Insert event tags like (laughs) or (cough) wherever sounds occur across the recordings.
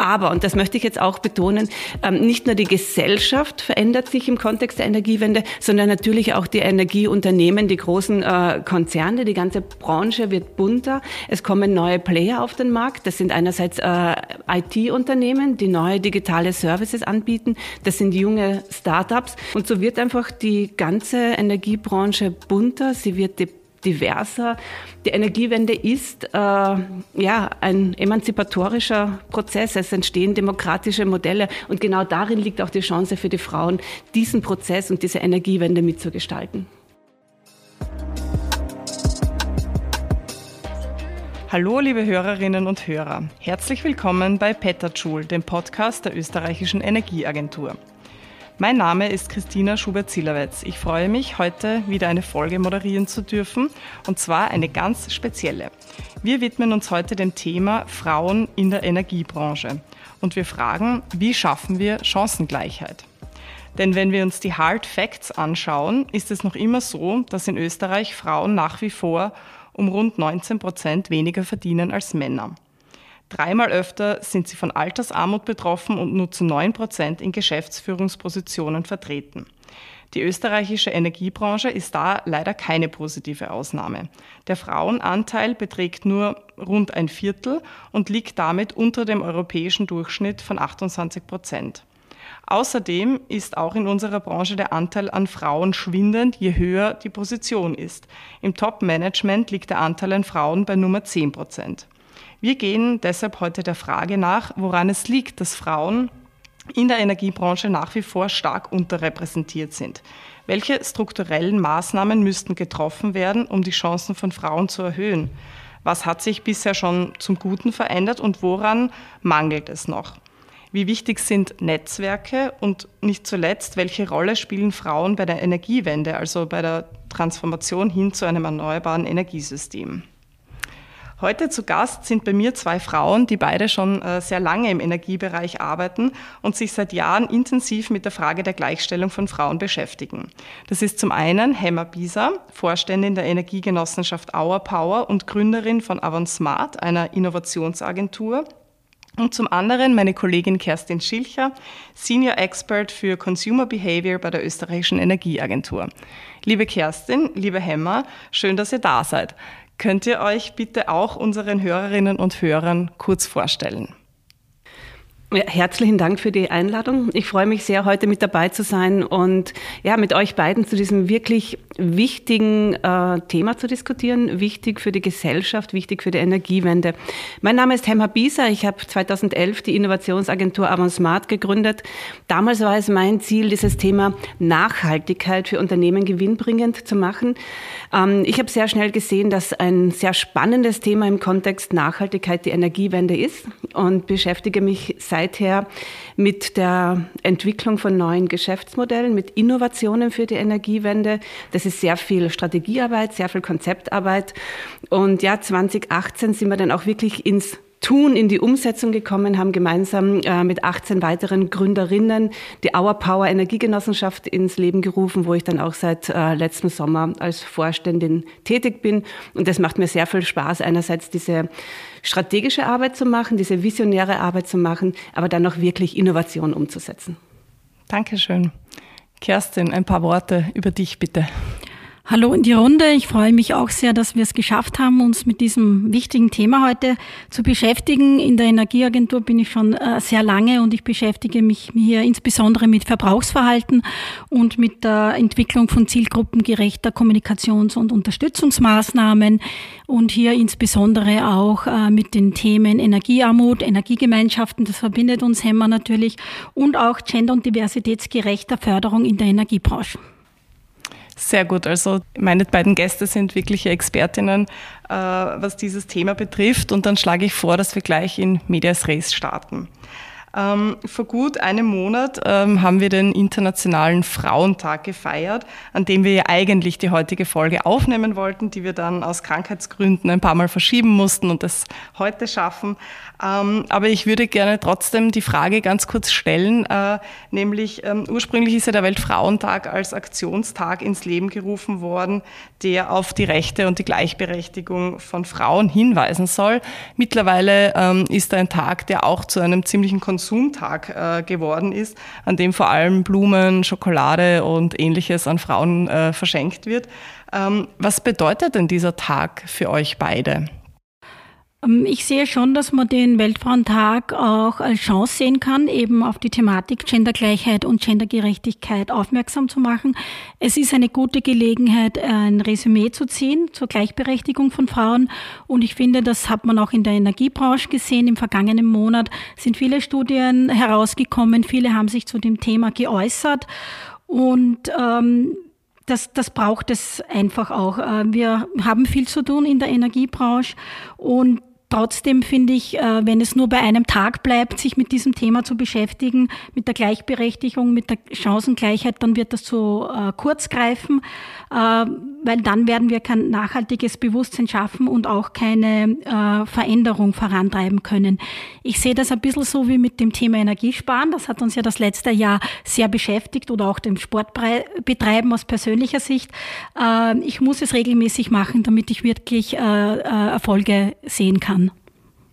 Aber, und das möchte ich jetzt auch betonen, ähm, nicht nur die Gesellschaft verändert sich im Kontext der Energiewende, sondern natürlich auch die Energieunternehmen, die großen äh, Konzerne, die ganze Branche wird bunter. Es kommen neue Player auf den Markt. Das sind einerseits äh, IT-Unternehmen, die neue digitale Services anbieten. Das sind junge Startups. Und so wird einfach die ganze Energiebranche bunter. Sie wird diverser. Die Energiewende ist äh, ja ein emanzipatorischer Prozess. Es entstehen demokratische Modelle und genau darin liegt auch die Chance für die Frauen, diesen Prozess und diese Energiewende mitzugestalten. Hallo, liebe Hörerinnen und Hörer. Herzlich willkommen bei Petterjoule, dem Podcast der österreichischen Energieagentur. Mein Name ist Christina Schubert-Zillerwetz. Ich freue mich, heute wieder eine Folge moderieren zu dürfen, und zwar eine ganz spezielle. Wir widmen uns heute dem Thema Frauen in der Energiebranche und wir fragen, wie schaffen wir Chancengleichheit? Denn wenn wir uns die Hard Facts anschauen, ist es noch immer so, dass in Österreich Frauen nach wie vor um rund 19 Prozent weniger verdienen als Männer. Dreimal öfter sind sie von Altersarmut betroffen und nur zu 9 Prozent in Geschäftsführungspositionen vertreten. Die österreichische Energiebranche ist da leider keine positive Ausnahme. Der Frauenanteil beträgt nur rund ein Viertel und liegt damit unter dem europäischen Durchschnitt von 28 Prozent. Außerdem ist auch in unserer Branche der Anteil an Frauen schwindend, je höher die Position ist. Im Top-Management liegt der Anteil an Frauen bei Nummer 10 Prozent. Wir gehen deshalb heute der Frage nach, woran es liegt, dass Frauen in der Energiebranche nach wie vor stark unterrepräsentiert sind. Welche strukturellen Maßnahmen müssten getroffen werden, um die Chancen von Frauen zu erhöhen? Was hat sich bisher schon zum Guten verändert und woran mangelt es noch? Wie wichtig sind Netzwerke und nicht zuletzt, welche Rolle spielen Frauen bei der Energiewende, also bei der Transformation hin zu einem erneuerbaren Energiesystem? Heute zu Gast sind bei mir zwei Frauen, die beide schon äh, sehr lange im Energiebereich arbeiten und sich seit Jahren intensiv mit der Frage der Gleichstellung von Frauen beschäftigen. Das ist zum einen Hemmer Bieser, Vorständin der Energiegenossenschaft Our Power und Gründerin von Smart, einer Innovationsagentur, und zum anderen meine Kollegin Kerstin Schilcher, Senior Expert für Consumer Behavior bei der österreichischen Energieagentur. Liebe Kerstin, liebe Hemmer, schön, dass ihr da seid. Könnt ihr euch bitte auch unseren Hörerinnen und Hörern kurz vorstellen? Herzlichen Dank für die Einladung. Ich freue mich sehr, heute mit dabei zu sein und ja, mit euch beiden zu diesem wirklich wichtigen äh, Thema zu diskutieren. Wichtig für die Gesellschaft, wichtig für die Energiewende. Mein Name ist Hemma Bieser. Ich habe 2011 die Innovationsagentur Avansmart gegründet. Damals war es mein Ziel, dieses Thema Nachhaltigkeit für Unternehmen gewinnbringend zu machen. Ähm, ich habe sehr schnell gesehen, dass ein sehr spannendes Thema im Kontext Nachhaltigkeit die Energiewende ist und beschäftige mich seit seither mit der Entwicklung von neuen Geschäftsmodellen, mit Innovationen für die Energiewende. Das ist sehr viel Strategiearbeit, sehr viel Konzeptarbeit. Und ja, 2018 sind wir dann auch wirklich ins Tun in die Umsetzung gekommen, haben gemeinsam äh, mit 18 weiteren Gründerinnen die Our Power Energiegenossenschaft ins Leben gerufen, wo ich dann auch seit äh, letztem Sommer als Vorständin tätig bin. Und das macht mir sehr viel Spaß, einerseits diese strategische Arbeit zu machen, diese visionäre Arbeit zu machen, aber dann auch wirklich Innovation umzusetzen. Dankeschön. Kerstin, ein paar Worte über dich bitte. Hallo in die Runde. Ich freue mich auch sehr, dass wir es geschafft haben, uns mit diesem wichtigen Thema heute zu beschäftigen. In der Energieagentur bin ich schon äh, sehr lange und ich beschäftige mich hier insbesondere mit Verbrauchsverhalten und mit der Entwicklung von zielgruppengerechter Kommunikations- und Unterstützungsmaßnahmen und hier insbesondere auch äh, mit den Themen Energiearmut, Energiegemeinschaften, das verbindet uns Hemmer natürlich, und auch gender- und diversitätsgerechter Förderung in der Energiebranche. Sehr gut. Also meine beiden Gäste sind wirkliche Expertinnen, äh, was dieses Thema betrifft. Und dann schlage ich vor, dass wir gleich in Medias Res starten. Ähm, vor gut einem Monat ähm, haben wir den Internationalen Frauentag gefeiert, an dem wir eigentlich die heutige Folge aufnehmen wollten, die wir dann aus Krankheitsgründen ein paar Mal verschieben mussten und das heute schaffen. Ähm, aber ich würde gerne trotzdem die Frage ganz kurz stellen, äh, nämlich ähm, ursprünglich ist ja der Weltfrauentag als Aktionstag ins Leben gerufen worden, der auf die Rechte und die Gleichberechtigung von Frauen hinweisen soll. Mittlerweile ähm, ist ein Tag, der auch zu einem ziemlichen Konsum Konsumtag äh, geworden ist, an dem vor allem Blumen, Schokolade und ähnliches an Frauen äh, verschenkt wird. Ähm, was bedeutet denn dieser Tag für euch beide? Ähm, ich sehe schon, dass man den Weltfrauentag auch als Chance sehen kann, eben auf die Thematik Gendergleichheit und Gendergerechtigkeit aufmerksam zu machen. Es ist eine gute Gelegenheit, ein Resümee zu ziehen zur Gleichberechtigung von Frauen. Und ich finde, das hat man auch in der Energiebranche gesehen. Im vergangenen Monat sind viele Studien herausgekommen. Viele haben sich zu dem Thema geäußert. Und ähm, das, das braucht es einfach auch. Äh, wir haben viel zu tun in der Energiebranche und Trotzdem finde ich, äh, wenn es nur bei einem Tag bleibt, sich mit diesem Thema zu beschäftigen, mit der Gleichberechtigung, mit der Chancengleichheit, dann wird das zu äh, kurz greifen, äh, weil dann werden wir kein nachhaltiges Bewusstsein schaffen und auch keine Veränderung vorantreiben können. Ich sehe das ein bisschen so wie mit dem Thema Energiesparen. Das hat uns ja das letzte Jahr sehr beschäftigt oder auch dem Sportbetreiben aus persönlicher Sicht. Ich muss es regelmäßig machen, damit ich wirklich Erfolge sehen kann.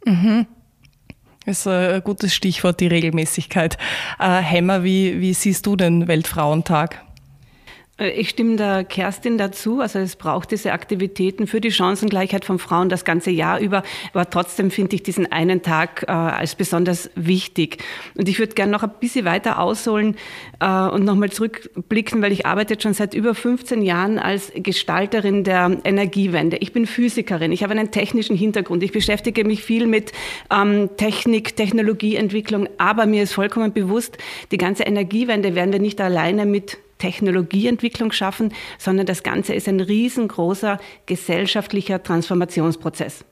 Mhm. Das ist ein gutes Stichwort, die Regelmäßigkeit. Äh, Hemmer, wie, wie siehst du den Weltfrauentag? Äh, ich stimme der Kerstin dazu. Also es braucht diese Aktivitäten für die Chancengleichheit von Frauen das ganze Jahr über. Aber trotzdem finde ich diesen einen Tag äh, als besonders wichtig. Und ich würde gerne noch ein bisschen weiter ausholen äh, und nochmal zurückblicken, weil ich arbeite schon seit über 15 Jahren als Gestalterin der Energiewende. Ich bin Physikerin. Ich habe einen technischen Hintergrund. Ich beschäftige mich viel mit ähm, Technik, Technologieentwicklung. Aber mir ist vollkommen bewusst, die ganze Energiewende werden wir nicht alleine mit Technologieentwicklung schaffen, sondern das Ganze ist ein riesengroßer gesellschaftlicher Transformationsprozess.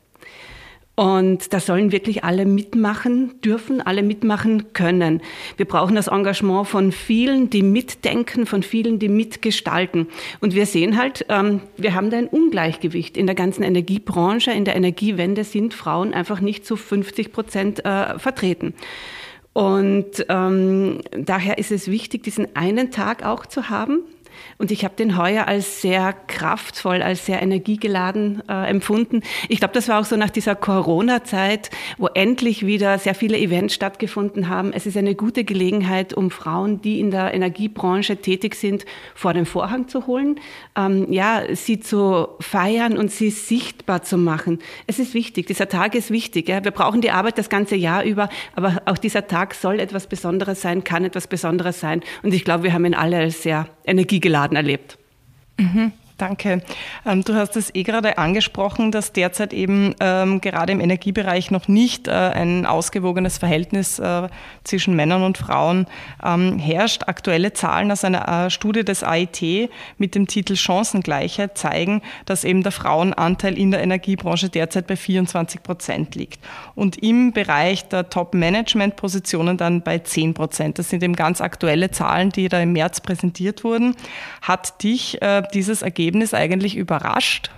Und da sollen wirklich alle mitmachen dürfen, alle mitmachen können. Wir brauchen das Engagement von vielen, die mitdenken, von vielen, die mitgestalten. Und wir sehen halt, ähm, wir haben da ein Ungleichgewicht. In der ganzen Energiebranche, in der Energiewende sind Frauen einfach nicht zu 50 Prozent äh, vertreten. Und ähm, daher ist es wichtig, diesen einen Tag auch zu haben, und ich habe den heuer als sehr kraftvoll, als sehr energiegeladen äh, empfunden. Ich glaube, das war auch so nach dieser Corona-Zeit, wo endlich wieder sehr viele Events stattgefunden haben. Es ist eine gute Gelegenheit, um Frauen, die in der Energiebranche tätig sind, vor den Vorhang zu holen, ähm, ja, sie zu feiern und sie sichtbar zu machen. Es ist wichtig. Dieser Tag ist wichtig. Ja. Wir brauchen die Arbeit das ganze Jahr über, aber auch dieser Tag soll etwas Besonderes sein, kann etwas Besonderes sein. Und ich glaube, wir haben ihn alle als sehr energiegeladen geladen erlebt. Mhm. Danke. Ähm, du hast es eh gerade angesprochen, dass derzeit eben ähm, gerade im Energiebereich noch nicht äh, ein ausgewogenes Verhältnis äh, zwischen Männern und Frauen ähm, herrscht. Aktuelle Zahlen aus einer äh, Studie des AIT mit dem Titel Chancengleichheit zeigen, dass eben der Frauenanteil in der Energiebranche derzeit bei 24 Prozent liegt und im Bereich der Top-Management-Positionen dann bei 10 Prozent. Das sind eben ganz aktuelle Zahlen, die da im März präsentiert wurden. Hat dich äh, dieses Ergebnis Ergebnis eigentlich überrascht?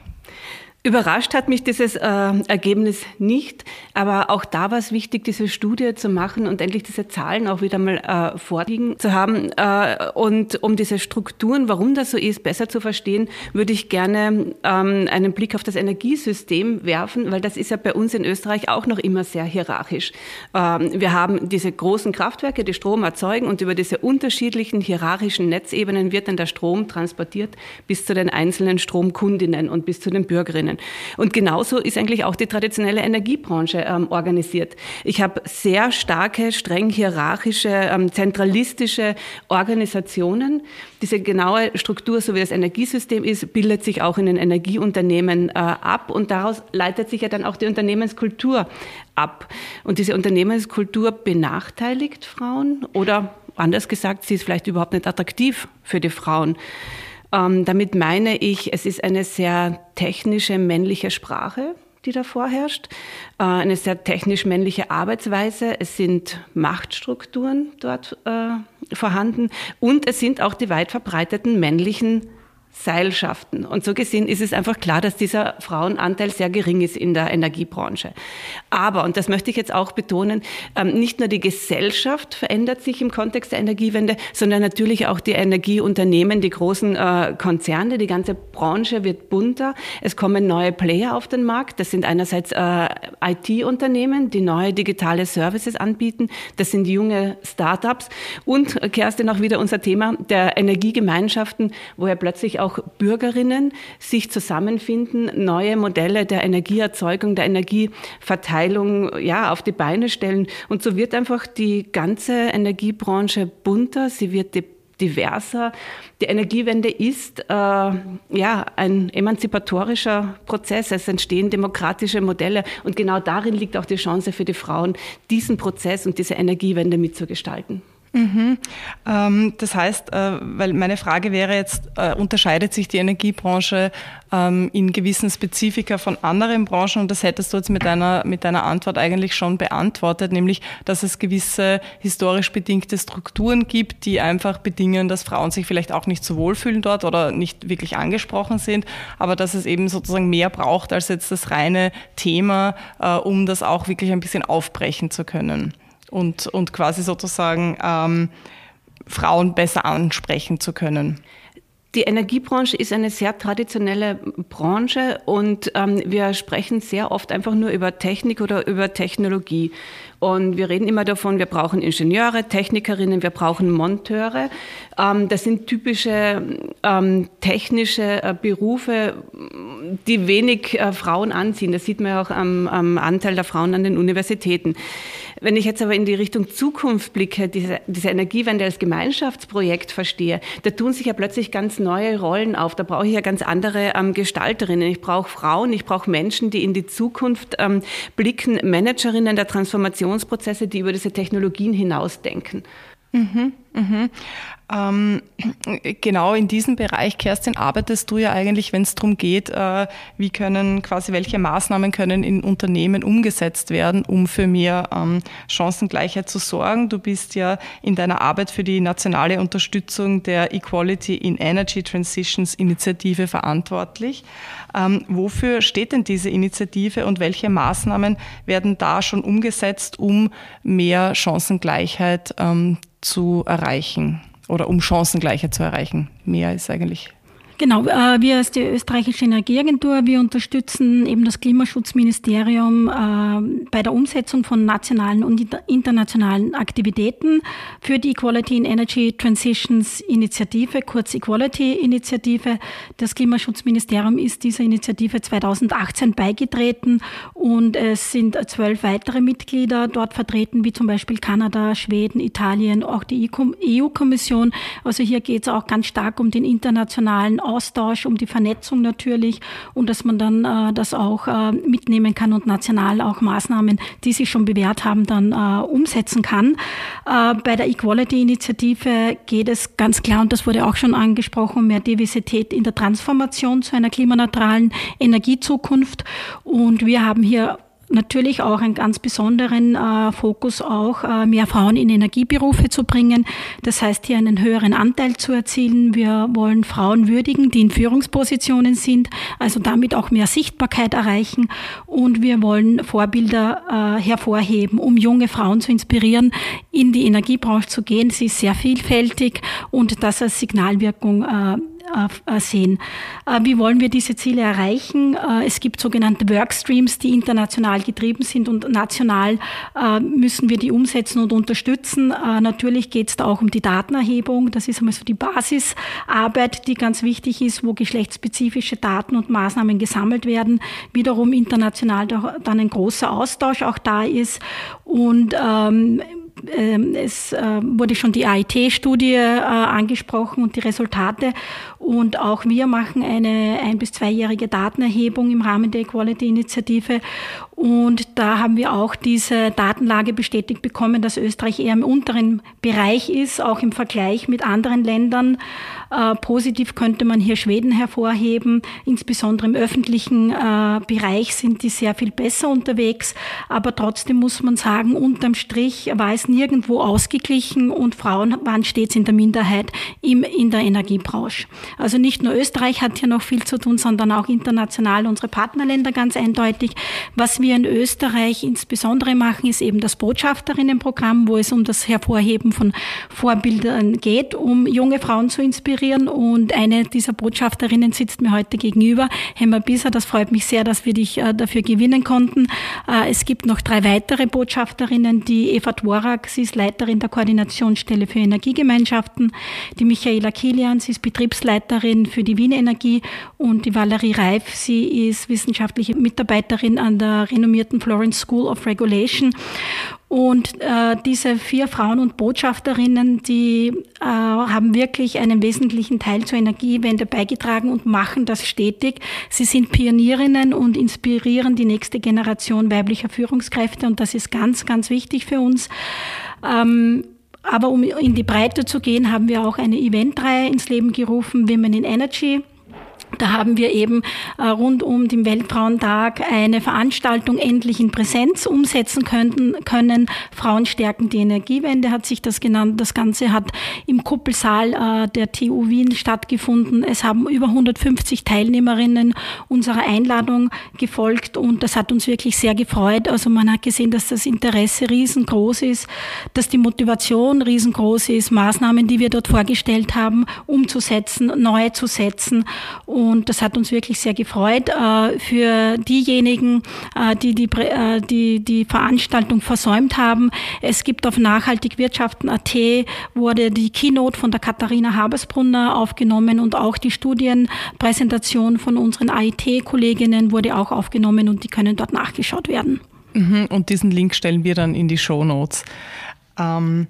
Überrascht hat mich dieses äh, Ergebnis nicht, aber auch da war es wichtig, diese Studie zu machen und endlich diese Zahlen auch wieder mal äh, vorliegen zu haben. Äh, und um diese Strukturen, warum das so ist, besser zu verstehen, würde ich gerne ähm, einen Blick auf das Energiesystem werfen, weil das ist ja bei uns in Österreich auch noch immer sehr hierarchisch. Ähm, wir haben diese großen Kraftwerke, die Strom erzeugen und über diese unterschiedlichen hierarchischen Netzebenen wird dann der Strom transportiert bis zu den einzelnen Stromkundinnen und bis zu den Bürgerinnen. Und genauso ist eigentlich auch die traditionelle Energiebranche ähm, organisiert. Ich habe sehr starke, streng hierarchische, ähm, zentralistische Organisationen. Diese genaue Struktur, so wie das Energiesystem ist, bildet sich auch in den Energieunternehmen äh, ab und daraus leitet sich ja dann auch die Unternehmenskultur ab. Und diese Unternehmenskultur benachteiligt Frauen oder anders gesagt, sie ist vielleicht überhaupt nicht attraktiv für die Frauen. Ähm, damit meine ich, es ist eine sehr technische männliche Sprache, die da vorherrscht, äh, eine sehr technisch männliche Arbeitsweise, es sind Machtstrukturen dort äh, vorhanden und es sind auch die weit verbreiteten männlichen Seilschaften. Und so gesehen ist es einfach klar, dass dieser Frauenanteil sehr gering ist in der Energiebranche. Aber, und das möchte ich jetzt auch betonen, ähm, nicht nur die Gesellschaft verändert sich im Kontext der Energiewende, sondern natürlich auch die Energieunternehmen, die großen äh, Konzerne, die ganze Branche wird bunter. Es kommen neue Player auf den Markt. Das sind einerseits äh, IT-Unternehmen, die neue digitale Services anbieten. Das sind junge Startups. Und, Kerstin, auch wieder unser Thema der Energiegemeinschaften, wo ja plötzlich auch auch Bürgerinnen sich zusammenfinden, neue Modelle der Energieerzeugung, der Energieverteilung ja, auf die Beine stellen. Und so wird einfach die ganze Energiebranche bunter, sie wird diverser. Die Energiewende ist äh, ja ein emanzipatorischer Prozess. Es entstehen demokratische Modelle und genau darin liegt auch die Chance für die Frauen, diesen Prozess und diese Energiewende mitzugestalten. Mhm. Ähm, das heißt, äh, weil meine Frage wäre jetzt, äh, unterscheidet sich die Energiebranche ähm, in gewissen Spezifika von anderen Branchen? Und das hättest du jetzt mit deiner, mit deiner Antwort eigentlich schon beantwortet, nämlich, dass es gewisse historisch bedingte Strukturen gibt, die einfach bedingen, dass Frauen sich vielleicht auch nicht so wohlfühlen dort oder nicht wirklich angesprochen sind, aber dass es eben sozusagen mehr braucht als jetzt das reine Thema, äh, um das auch wirklich ein bisschen aufbrechen zu können und, und quasi sozusagen ähm, Frauen besser ansprechen zu können. Die Energiebranche ist eine sehr traditionelle Branche und ähm, wir sprechen sehr oft einfach nur über Technik oder über Technologie. Und wir reden immer davon, wir brauchen Ingenieure, Technikerinnen, wir brauchen Monteure. Ähm, das sind typische ähm, technische äh, Berufe, die wenig äh, Frauen anziehen. Das sieht man ja auch am, am Anteil der Frauen an den Universitäten. Wenn ich jetzt aber in die Richtung Zukunft blicke, diese, diese Energiewende als Gemeinschaftsprojekt verstehe, da tun sich ja plötzlich ganz neue Rollen auf. Da brauche ich ja ganz andere ähm, Gestalterinnen. Ich brauche Frauen, ich brauche Menschen, die in die Zukunft ähm, blicken, Managerinnen der Transformationsprozesse, die über diese Technologien hinausdenken. Mhm, mhm. Ähm, (clears throat) genau in diesem Bereich, Kerstin, arbeitest du ja eigentlich, wenn es darum geht, äh, wie können quasi welche Maßnahmen können in Unternehmen umgesetzt werden, um für mehr ähm, Chancengleichheit zu sorgen. Du bist ja in deiner Arbeit für die nationale Unterstützung der Equality in Energy Transitions Initiative verantwortlich. Ähm, wofür steht denn diese Initiative und welche Maßnahmen werden da schon umgesetzt, um mehr Chancengleichheit ähm, zu erreichen? Oder um Chancengleichheit zu erreichen. Mehr ist eigentlich Genau, äh, wir als die österreichische Energieagentur, wir unterstützen eben das Klimaschutzministerium äh, bei der Umsetzung von nationalen und internationalen Aktivitäten für die Equality in Energy Transitions Initiative, kurz Equality Initiative. Das Klimaschutzministerium ist dieser Initiative 2018 beigetreten und es sind zwölf weitere Mitglieder dort vertreten, wie zum Beispiel Kanada, Schweden, Italien, auch die EU-Kommission. Also hier geht es auch ganz stark um den internationalen Austausch, um die Vernetzung natürlich und dass man dann äh, das auch äh, mitnehmen kann und national auch Maßnahmen, die sich schon bewährt haben, dann äh, umsetzen kann. Äh, bei der Equality-Initiative geht es ganz klar, und das wurde auch schon angesprochen, mehr Diversität in der Transformation zu einer klimaneutralen Energiezukunft. Und wir haben hier natürlich auch einen ganz besonderen äh, Fokus auch, äh, mehr Frauen in Energieberufe zu bringen. Das heißt, hier einen höheren Anteil zu erzielen. Wir wollen Frauen würdigen, die in Führungspositionen sind, also damit auch mehr Sichtbarkeit erreichen. Und wir wollen Vorbilder äh, hervorheben, um junge Frauen zu inspirieren, in die Energiebranche zu gehen. Sie ist sehr vielfältig und das als Signalwirkung äh, sehen. Äh, wie wollen wir diese Ziele erreichen? Äh, es gibt sogenannte Workstreams, die international getrieben sind und national müssen wir die umsetzen und unterstützen. Natürlich geht es da auch um die Datenerhebung. Das ist einmal so die Basisarbeit, die ganz wichtig ist, wo geschlechtsspezifische Daten und Maßnahmen gesammelt werden. Wiederum international dann ein großer Austausch auch da ist. Und ähm, ähm, es äh, wurde schon die AIT-Studie äh, angesprochen und die Resultate. Und auch wir machen eine ein- bis zweijährige Datenerhebung im Rahmen der Equality-Initiative. Und da haben wir auch diese Datenlage bestätigt bekommen, dass Österreich eher im unteren Bereich ist, auch im Vergleich mit anderen Ländern. Äh, positiv könnte man hier Schweden hervorheben. Insbesondere im öffentlichen äh, Bereich sind die sehr viel besser unterwegs. Aber trotzdem muss man sagen, unterm Strich war es nirgendwo ausgeglichen und Frauen waren stets in der Minderheit im, in der Energiebranche. Also nicht nur Österreich hat hier noch viel zu tun, sondern auch international unsere Partnerländer ganz eindeutig. Was wir in Österreich insbesondere machen, ist eben das Botschafterinnenprogramm, wo es um das Hervorheben von Vorbildern geht, um junge Frauen zu inspirieren und eine dieser Botschafterinnen sitzt mir heute gegenüber, Hemmer Bisser. Das freut mich sehr, dass wir dich äh, dafür gewinnen konnten. Äh, es gibt noch drei weitere Botschafterinnen, die Eva Dvorak, sie ist Leiterin der Koordinationsstelle für Energiegemeinschaften, die Michaela Kilian, sie ist Betriebsleiterin für die Wien Energie und die Valerie Reif, sie ist wissenschaftliche Mitarbeiterin an der renommierten Florence School of Regulation und äh, diese vier Frauen und Botschafterinnen, die äh, haben wirklich einen wesentlichen Teil zur Energiewende beigetragen und machen das stetig. Sie sind Pionierinnen und inspirieren die nächste Generation weiblicher Führungskräfte und das ist ganz, ganz wichtig für uns. Ähm, aber um in die Breite zu gehen, haben wir auch eine Eventreihe ins Leben gerufen, Women in Energy. Da haben wir eben äh, rund um den Weltfrauentag eine Veranstaltung endlich in Präsenz umsetzen können. können. Frauen stärken die Energiewende hat sich das genannt. Das Ganze hat im Kuppelsaal äh, der TU Wien stattgefunden. Es haben über 150 Teilnehmerinnen unserer Einladung gefolgt und das hat uns wirklich sehr gefreut. Also man hat gesehen, dass das Interesse riesengroß ist, dass die Motivation riesengroß ist, Maßnahmen, die wir dort vorgestellt haben, umzusetzen, neu zu setzen. Das hat uns wirklich sehr gefreut. Äh, für diejenigen, äh, die die, äh, die die Veranstaltung versäumt haben, es gibt auf nachhaltigwirtschaften.at wurde die Keynote von der Katharina Habersbrunner aufgenommen und auch die Studienpräsentation von unseren AIT-Kolleginnen wurde auch aufgenommen und die können dort nachgeschaut werden. Mhm, und diesen Link stellen wir dann in die Show Notes. Ähm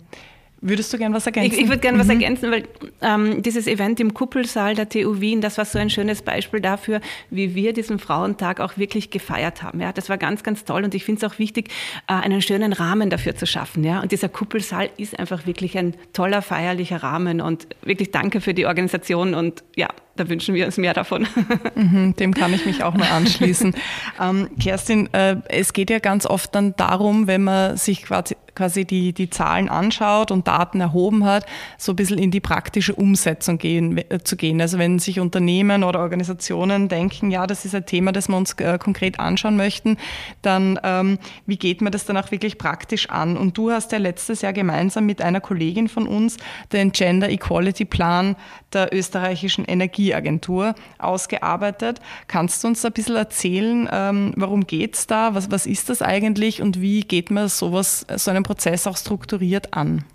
Würdest du gern was ergänzen? Ich, ich würde gerne mhm. was ergänzen, weil ähm, dieses Event im Kuppelsaal der TU Wien, das war so ein schönes Beispiel dafür, wie wir diesen Frauentag auch wirklich gefeiert haben. Ja, das war ganz, ganz toll und ich finde es auch wichtig, äh, einen schönen Rahmen dafür zu schaffen. Ja, und dieser Kuppelsaal ist einfach wirklich ein toller feierlicher Rahmen und wirklich danke für die Organisation und ja, da wünschen wir uns mehr davon. (laughs) Mhm, dem kann ich mich auch nur anschließen. (laughs) ähm, Kerstin, äh, es geht ja ganz oft dann darum, wenn man sich quasi quasi die, die Zahlen anschaut und Daten erhoben hat, so ein bisschen in die praktische Umsetzung gehen, äh, zu gehen. Also wenn sich Unternehmen oder Organisationen denken, ja, das ist ein Thema, das wir uns äh, konkret anschauen möchten, dann ähm, wie geht man das dann auch wirklich praktisch an? Und du hast ja letztes Jahr gemeinsam mit einer Kollegin von uns den Gender Equality Plan der österreichischen Energieagentur ausgearbeitet. Kannst du uns da ein bisschen erzählen, ähm, warum geht's da? Was, was ist das eigentlich und wie geht man sowas, so einen Prozess auch strukturiert an?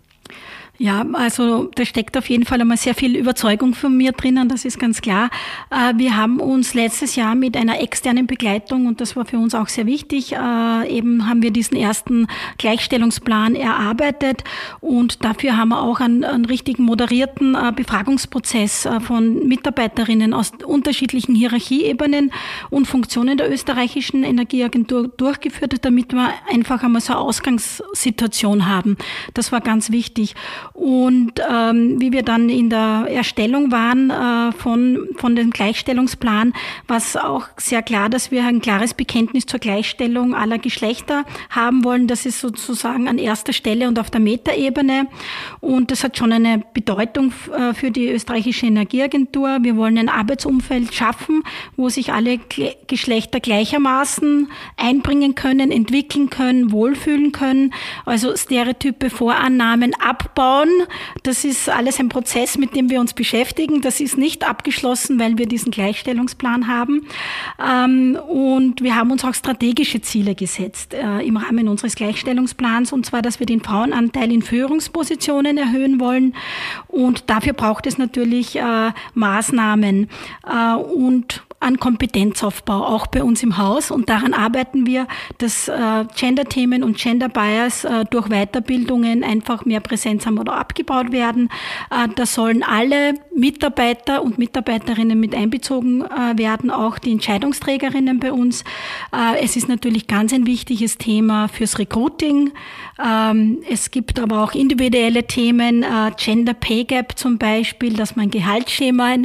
Ja, also da steckt auf jeden Fall einmal sehr viel Überzeugung von mir drinnen, das ist ganz klar. Äh, wir haben uns letztes Jahr mit einer externen Begleitung, und das war für uns auch sehr wichtig, äh, eben haben wir diesen ersten Gleichstellungsplan erarbeitet und dafür haben wir auch einen, einen richtigen moderierten äh, Befragungsprozess von Mitarbeiterinnen aus unterschiedlichen Hierarchieebenen und Funktionen der österreichischen Energieagentur durchgeführt, damit wir einfach einmal so eine Ausgangssituation haben. Das war ganz wichtig. Und ähm, wie wir dann in der Erstellung waren äh, von, von dem Gleichstellungsplan, war es auch sehr klar, dass wir ein klares Bekenntnis zur Gleichstellung aller Geschlechter haben wollen. Das ist sozusagen an erster Stelle und auf der Metaebene. Und das hat schon eine Bedeutung äh, für die österreichische Energieagentur. Wir wollen ein Arbeitsumfeld schaffen, wo sich alle Geschlechter gleichermaßen einbringen können, entwickeln können, wohlfühlen können. Also Stereotype, Vorannahmen abbauen aufbauen. Das ist alles ein Prozess, mit dem wir uns beschäftigen. Das ist nicht abgeschlossen, weil wir diesen Gleichstellungsplan haben. Ähm, und wir haben uns auch strategische Ziele gesetzt äh, im Rahmen unseres Gleichstellungsplans, und zwar, dass wir den Frauenanteil in Führungspositionen erhöhen wollen. Und dafür braucht es natürlich äh, Maßnahmen. Äh, und an Kompetenzaufbau, auch bei uns im Haus. Und daran arbeiten wir, dass äh, Gender-Themen und Gender-Bias äh, durch Weiterbildungen einfach mehr Präsenz haben oder abgebaut werden. Äh, da sollen alle Mitarbeiter und Mitarbeiterinnen mit einbezogen werden, auch die Entscheidungsträgerinnen bei uns. Es ist natürlich ganz ein wichtiges Thema fürs Recruiting. Ähm, es gibt aber auch individuelle Themen, Gender Pay Gap zum Beispiel, dass man Gehaltsschema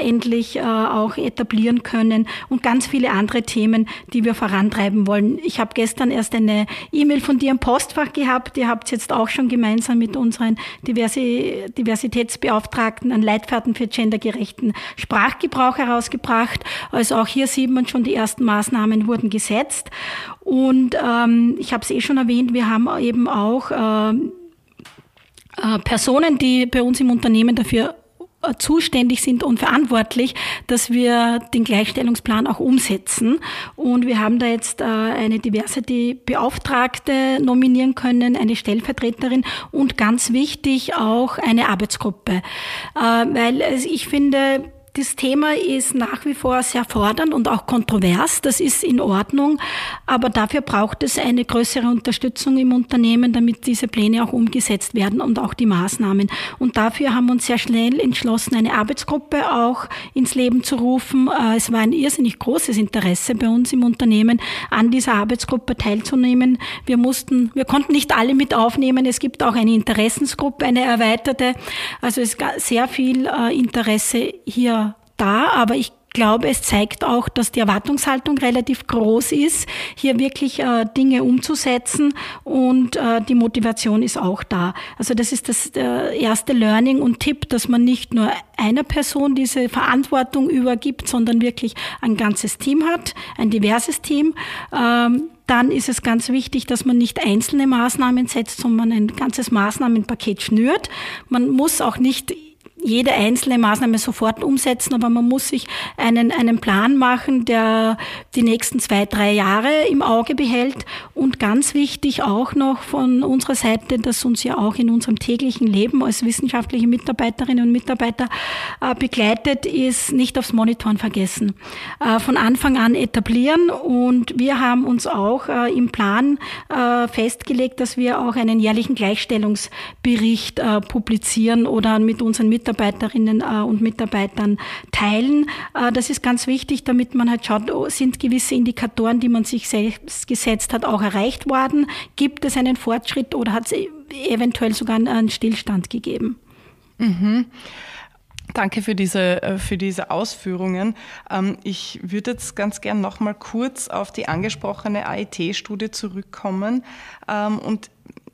endlich auch etablieren können und ganz viele andere Themen, die wir vorantreiben wollen. Ich habe gestern erst eine E-Mail von dir im Postfach gehabt. Ihr habt jetzt auch schon gemeinsam mit unseren Diversi Diversitätsbeauftragten einen Leitfaden für gendergerechten Sprachgebrauch herausgebracht. Also auch hier sieht man schon, die ersten Maßnahmen wurden gesetzt. Und ähm, ich habe es eh schon erwähnt, wir haben eben auch äh, äh, Personen, die bei uns im Unternehmen dafür zuständig sind und verantwortlich, dass wir den Gleichstellungsplan auch umsetzen. Und wir haben da jetzt äh, eine Diversity-Beauftragte nominieren können, eine Stellvertreterin und ganz wichtig auch eine Arbeitsgruppe. Äh, weil ich finde, das Thema ist nach wie vor sehr fordernd und auch kontrovers. Das ist in Ordnung. Aber dafür braucht es eine größere Unterstützung im Unternehmen, damit diese Pläne auch umgesetzt werden und auch die Maßnahmen. Und dafür haben wir uns sehr schnell entschlossen, eine Arbeitsgruppe auch ins Leben zu rufen. Äh, es war ein irrsinnig großes Interesse bei uns im Unternehmen, an dieser Arbeitsgruppe teilzunehmen. Wir mussten, wir konnten nicht alle mit aufnehmen. Es gibt auch eine Interessensgruppe, eine erweiterte. Also es ist sehr viel äh, Interesse hier da, aber ich glaube, es zeigt auch, dass die Erwartungshaltung relativ groß ist, hier wirklich äh, Dinge umzusetzen und äh, die Motivation ist auch da. Also das ist das äh, erste Learning und Tipp, dass man nicht nur einer Person diese Verantwortung übergibt, sondern wirklich ein ganzes Team hat, ein diverses Team. Ähm, dann ist es ganz wichtig, dass man nicht einzelne Maßnahmen setzt, sondern ein ganzes Maßnahmenpaket schnürt. Man muss auch nicht jede einzelne Maßnahme sofort umsetzen, aber man muss sich einen, einen Plan machen, der die nächsten zwei, drei Jahre im Auge behält. Und ganz wichtig auch noch von unserer Seite, dass uns ja auch in unserem täglichen Leben als wissenschaftliche Mitarbeiterinnen und Mitarbeiter äh, begleitet, ist nicht aufs Monitoren vergessen. Äh, von Anfang an etablieren und wir haben uns auch äh, im Plan festgelegt, dass wir auch einen jährlichen Gleichstellungsbericht publizieren oder mit unseren Mitarbeitern Mitarbeiterinnen äh, und Mitarbeitern teilen. Äh, das ist ganz wichtig, damit man halt schaut, oh, sind gewisse Indikatoren, die man sich selbst gesetzt hat, auch erreicht worden? Gibt es einen Fortschritt oder hat es eventuell sogar einen Stillstand gegeben? Mhm. Danke für diese, äh, für diese Ausführungen. Ähm, ich würde jetzt ganz gern noch mal kurz auf die angesprochene AIT-Studie zurückkommen ähm, und,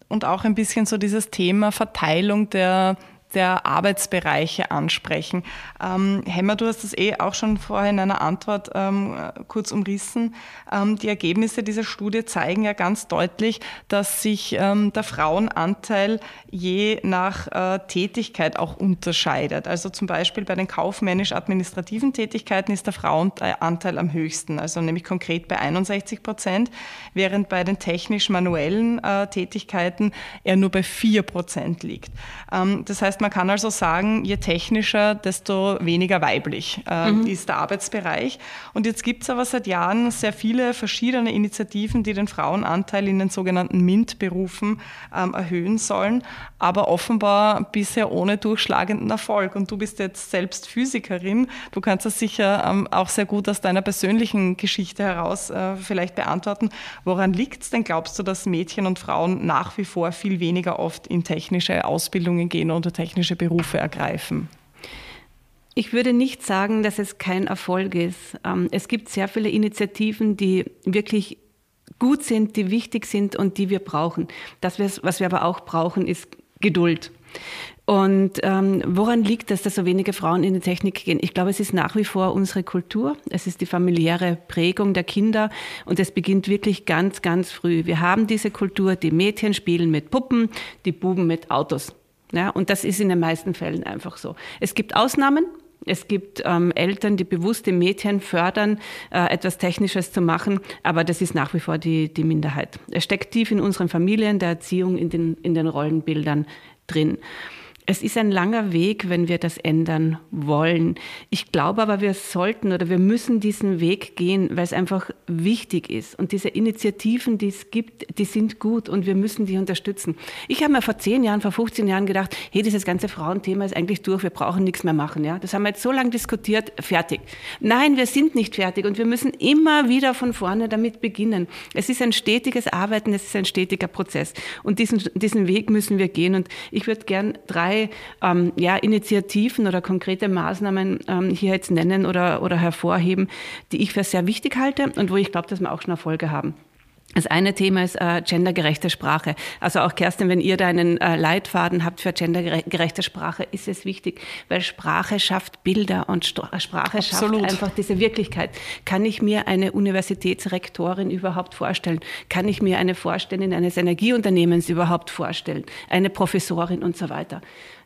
und auch ein bisschen so dieses Thema Verteilung der der Arbeitsbereiche ansprechen. Ähm, Hemmer, du hast das eh auch schon vorher in einer Antwort ähm, kurz umrissen. Ähm, die Ergebnisse dieser Studie zeigen ja ganz deutlich, dass sich ähm, der Frauenanteil je nach äh, Tätigkeit auch unterscheidet. Also zum Beispiel bei den kaufmännisch-administrativen Tätigkeiten ist der Frauenanteil am höchsten, also nämlich konkret bei 61 Prozent, während bei den technisch-manuellen äh, Tätigkeiten er nur bei 4 Prozent liegt. Ähm, das heißt, man kann also sagen, je technischer, desto weniger weiblich äh, mhm. ist der Arbeitsbereich. Und jetzt gibt es aber seit Jahren sehr viele verschiedene Initiativen, die den Frauenanteil in den sogenannten MINT-Berufen ähm, erhöhen sollen, aber offenbar bisher ohne durchschlagenden Erfolg. Und du bist jetzt selbst Physikerin. Du kannst das sicher ähm, auch sehr gut aus deiner persönlichen Geschichte heraus äh, vielleicht beantworten. Woran liegt es denn, glaubst du, dass Mädchen und Frauen nach wie vor viel weniger oft in technische Ausbildungen gehen oder technische technische Berufe ergreifen? Ich würde nicht sagen, dass es kein Erfolg ist. Ähm, es gibt sehr viele Initiativen, die wirklich gut sind, die wichtig sind und die wir brauchen. Das, was wir aber auch brauchen, ist Geduld. Und ähm, woran liegt es, dass so wenige Frauen in die Technik gehen? Ich glaube, es ist nach wie vor unsere Kultur, es ist die familiäre Prägung der Kinder und es beginnt wirklich ganz, ganz früh. Wir haben diese Kultur, die Mädchen spielen mit Puppen, die Buben mit Autos. Ja, und das ist in den meisten Fällen einfach so. Es gibt Ausnahmen. Es gibt ähm, Eltern, die bewusst die Mädchen fördern, äh, etwas Technisches zu machen, aber das ist nach wie vor die, die Minderheit. Es steckt tief in unseren Familien, der Erziehung, in den, in den Rollenbildern drin. Es ist ein langer Weg, wenn wir das ändern wollen. Ich glaube aber, wir sollten oder wir müssen diesen Weg gehen, weil es einfach wichtig ist. Und diese Initiativen, die es gibt, die sind gut und wir müssen die unterstützen. Ich habe mir vor zehn Jahren, vor 15 Jahren gedacht, hey, dieses ganze Frauenthema ist eigentlich durch, wir brauchen nichts mehr machen. Ja? Das haben wir jetzt so lange diskutiert, fertig. Nein, wir sind nicht fertig und wir müssen immer wieder von vorne damit beginnen. Es ist ein stetiges Arbeiten, es ist ein stetiger Prozess. Und diesen, diesen Weg müssen wir gehen. Und ich würde gern drei ähm, ja, Initiativen oder konkrete Maßnahmen ähm, hier jetzt nennen oder, oder hervorheben, die ich für sehr wichtig halte und wo ich glaube, dass wir auch schon Erfolge haben. Das eine Thema ist äh, gendergerechte Sprache. Also auch Kerstin, wenn ihr da einen äh, Leitfaden habt für gendergerechte Sprache, ist es wichtig, weil Sprache schafft Bilder und St Sprache Absolut. schafft einfach diese Wirklichkeit. Kann ich mir eine Universitätsrektorin überhaupt vorstellen? Kann ich mir eine Vorständin eines Energieunternehmens überhaupt vorstellen? Eine Professorin und so weiter.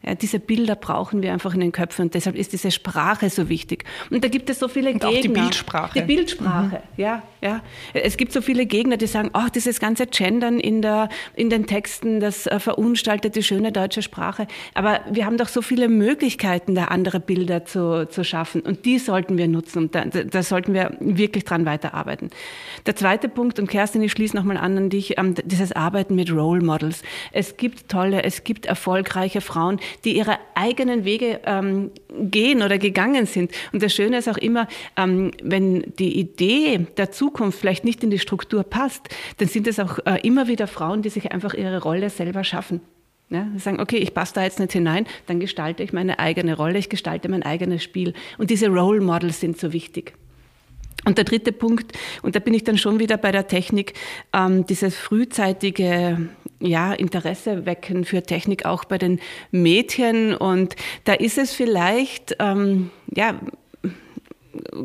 Ja, diese Bilder brauchen wir einfach in den Köpfen und deshalb ist diese Sprache so wichtig. Und da gibt es so viele und Gegner. Auch die Bildsprache. Die Bildsprache, mhm. ja, ja. Es gibt so viele Gegner, die sagen, ach, dieses ganze Gendern in, der, in den Texten, das äh, verunstaltet die schöne deutsche Sprache. Aber wir haben doch so viele Möglichkeiten, da andere Bilder zu, zu schaffen und die sollten wir nutzen und da, da sollten wir wirklich dran weiterarbeiten. Der zweite Punkt, und Kerstin, ich schließe nochmal an an dich, ähm, dieses Arbeiten mit Role Models. Es gibt tolle, es gibt erfolgreiche Frauen, die ihre eigenen Wege ähm, gehen oder gegangen sind. Und das Schöne ist auch immer, ähm, wenn die Idee der Zukunft vielleicht nicht in die Struktur passt, dann sind es auch äh, immer wieder Frauen, die sich einfach ihre Rolle selber schaffen. Ja, sagen, okay, ich passe da jetzt nicht hinein, dann gestalte ich meine eigene Rolle, ich gestalte mein eigenes Spiel. Und diese Role Models sind so wichtig. Und der dritte Punkt, und da bin ich dann schon wieder bei der Technik, ähm, dieses frühzeitige ja, Interesse wecken für Technik auch bei den Mädchen. Und da ist es vielleicht, ähm, ja,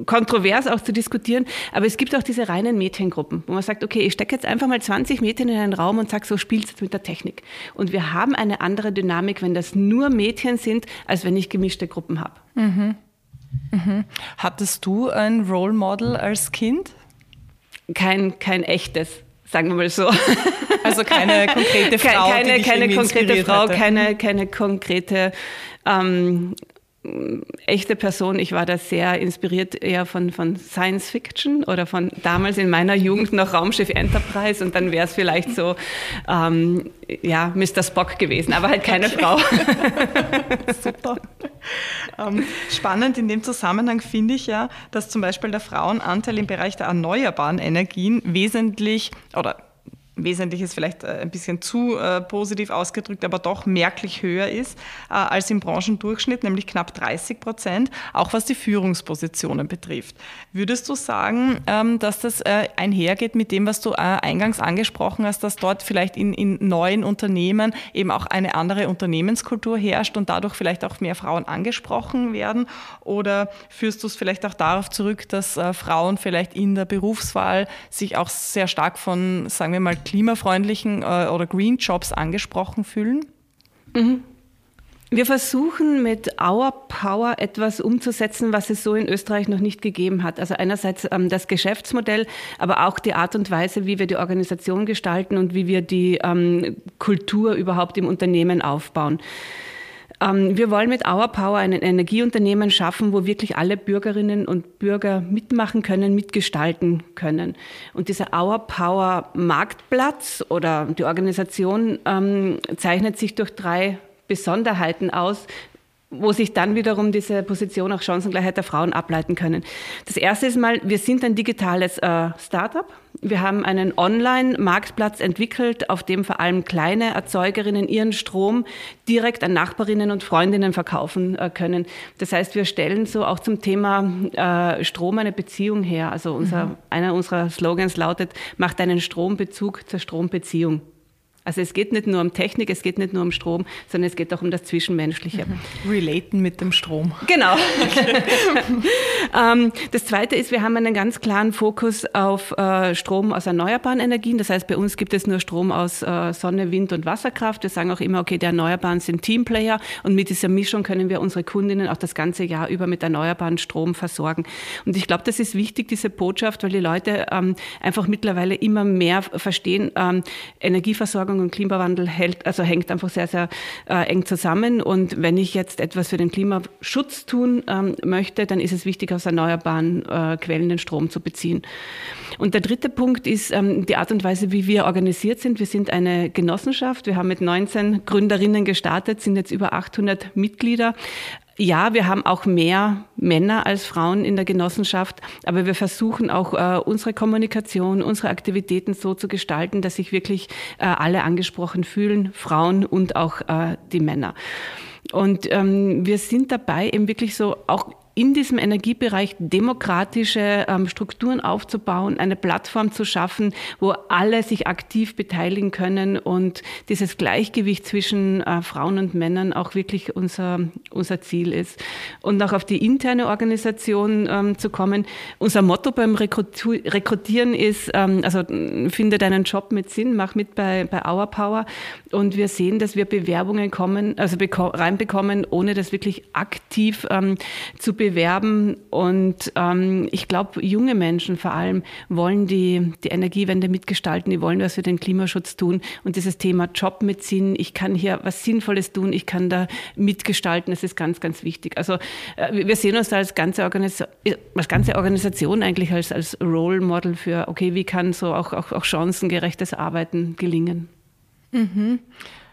kontrovers auch zu diskutieren, aber es gibt auch diese reinen Mädchengruppen, wo man sagt, okay, ich stecke jetzt einfach mal 20 Mädchen in einen Raum und sage, so spielst jetzt mit der Technik. Und wir haben eine andere Dynamik, wenn das nur Mädchen sind, als wenn ich gemischte Gruppen habe. Mhm. Mhm. Hattest du ein Role Model als Kind? Kein, kein echtes, sagen wir mal so. Also keine (laughs) konkrete Frau, keine, die keine konkrete Frau, keine, keine konkrete ähm, echte Person. Ich war da sehr inspiriert eher von, von Science Fiction oder von damals in meiner Jugend noch Raumschiff Enterprise und dann wäre es vielleicht so, ähm, ja, Mr. Spock gewesen, aber halt keine okay. Frau. (laughs) Super. Ähm, spannend in dem Zusammenhang finde ich ja, dass zum Beispiel der Frauenanteil im Bereich der erneuerbaren Energien wesentlich oder wesentlich ist vielleicht äh, ein bisschen zu äh, positiv ausgedrückt, aber doch merklich höher ist äh, als im Branchendurchschnitt, nämlich knapp 30 Prozent, auch was die Führungspositionen betrifft. Würdest du sagen, ähm, dass das einhergeht mit dem, was du eingangs angesprochen hast, dass dort vielleicht in, in neuen Unternehmen eben auch eine andere Unternehmenskultur herrscht und dadurch vielleicht auch mehr Frauen angesprochen werden? Oder führst du es vielleicht auch darauf zurück, dass Frauen vielleicht in der Berufswahl sich auch sehr stark von, sagen wir mal, klimafreundlichen äh, oder Green Jobs angesprochen fühlen? Mhm. Wir versuchen mit Our Power etwas umzusetzen, was es so in Österreich noch nicht gegeben hat. Also einerseits ähm, das Geschäftsmodell, aber auch die Art und Weise, wie wir die Organisation gestalten und wie wir die ähm, Kultur überhaupt im Unternehmen aufbauen. Ähm, wir wollen mit Our Power ein Energieunternehmen schaffen, wo wirklich alle Bürgerinnen und Bürger mitmachen können, mitgestalten können. Und dieser Our Power Marktplatz oder die Organisation ähm, zeichnet sich durch drei Besonderheiten aus, wo sich dann wiederum diese Position auch Chancengleichheit der Frauen ableiten können. Das erste ist mal, wir sind ein digitales äh, Startup. Wir haben einen Online-Marktplatz entwickelt, auf dem vor allem kleine Erzeugerinnen ihren Strom direkt an Nachbarinnen und Freundinnen verkaufen äh, können. Das heißt, wir stellen so auch zum Thema äh, Strom eine Beziehung her. Also unser, mhm. einer unserer Slogans lautet, macht einen Strombezug zur Strombeziehung. Also es geht nicht nur um Technik, es geht nicht nur um Strom, sondern es geht auch um das Zwischenmenschliche. Mhm. Relaten mit dem Strom. Genau. (laughs) ähm, das Zweite ist, wir haben einen ganz klaren Fokus auf äh, Strom aus erneuerbaren Energien. Das heißt, bei uns gibt es nur Strom aus äh, Sonne, Wind und Wasserkraft. Wir sagen auch immer, okay, die Erneuerbaren sind Teamplayer und mit dieser Mischung können wir unsere Kundinnen auch das ganze Jahr über mit erneuerbaren Strom versorgen. Und ich glaube, das ist wichtig, diese Botschaft, weil die Leute ähm, einfach mittlerweile immer mehr verstehen, ähm, Energieversorgung Erwärmung und Klimawandel hält, also hängt einfach sehr, sehr äh, eng zusammen. Und wenn ich jetzt etwas für den Klimaschutz tun ähm, möchte, dann ist es wichtig, aus erneuerbaren äh, Quellen den Strom zu beziehen. Und der dritte Punkt ist ähm, die Art und Weise, wie wir organisiert sind. Wir sind eine Genossenschaft. Wir haben mit 19 Gründerinnen gestartet, sind jetzt über 800 Mitglieder. Ja, wir haben auch mehr Männer als Frauen in der Genossenschaft, aber wir versuchen auch äh, unsere Kommunikation, unsere Aktivitäten so zu gestalten, dass sich wirklich äh, alle angesprochen fühlen, Frauen und auch äh, die Männer. Und ähm, wir sind dabei, eben wirklich so auch in diesem Energiebereich demokratische ähm, Strukturen aufzubauen, eine Plattform zu schaffen, wo alle sich aktiv beteiligen können und dieses Gleichgewicht zwischen äh, Frauen und Männern auch wirklich unser, unser Ziel ist. Und auch auf die interne Organisation ähm, zu kommen. Unser Motto beim Rekrutieren ist, ähm, also finde deinen Job mit Sinn, mach mit bei, bei Our Power. Und wir sehen, dass wir Bewerbungen kommen, also reinbekommen, ohne das wirklich aktiv zu bewerben. Und ähm, ich glaube, junge Menschen vor allem wollen die, die Energiewende mitgestalten, die wollen was für den Klimaschutz tun. Und dieses Thema Job mit Sinn, ich kann hier was Sinnvolles tun, ich kann da mitgestalten, das ist ganz, ganz wichtig. Also äh, wir sehen uns da als ganze, Organis als ganze Organisation eigentlich als, als Role Model für, okay, wie kann so auch, auch, auch chancengerechtes Arbeiten gelingen. Mhm.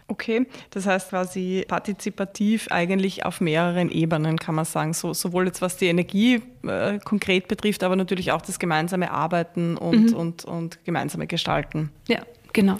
Okay, das heißt quasi partizipativ eigentlich auf mehreren Ebenen, kann man sagen. So, sowohl jetzt was die Energie äh, konkret betrifft, aber natürlich auch das gemeinsame Arbeiten und, mhm. und, und gemeinsame Gestalten. Ja, genau.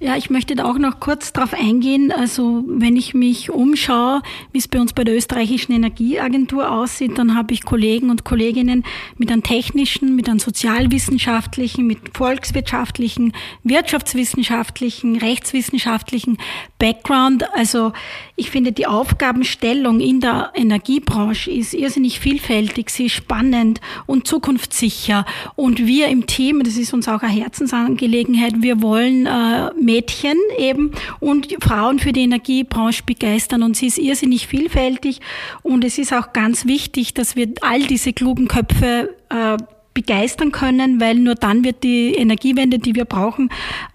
Ja, ich möchte da auch noch kurz darauf eingehen. Also wenn ich mich umschaue, wie es bei uns bei der österreichischen Energieagentur aussieht, dann habe ich Kollegen und Kolleginnen mit einem technischen, mit einem sozialwissenschaftlichen, mit volkswirtschaftlichen, wirtschaftswissenschaftlichen, rechtswissenschaftlichen Background. Also ich finde, die Aufgabenstellung in der Energiebranche ist irrsinnig vielfältig, sie ist spannend und zukunftssicher. Und wir im Team, das ist uns auch eine Herzensangelegenheit, wir wollen äh, Mädchen eben und Frauen für die Energiebranche begeistern. Und sie ist irrsinnig vielfältig. Und es ist auch ganz wichtig, dass wir all diese klugen Köpfe äh, begeistern können, weil nur dann wird die Energiewende, die wir brauchen,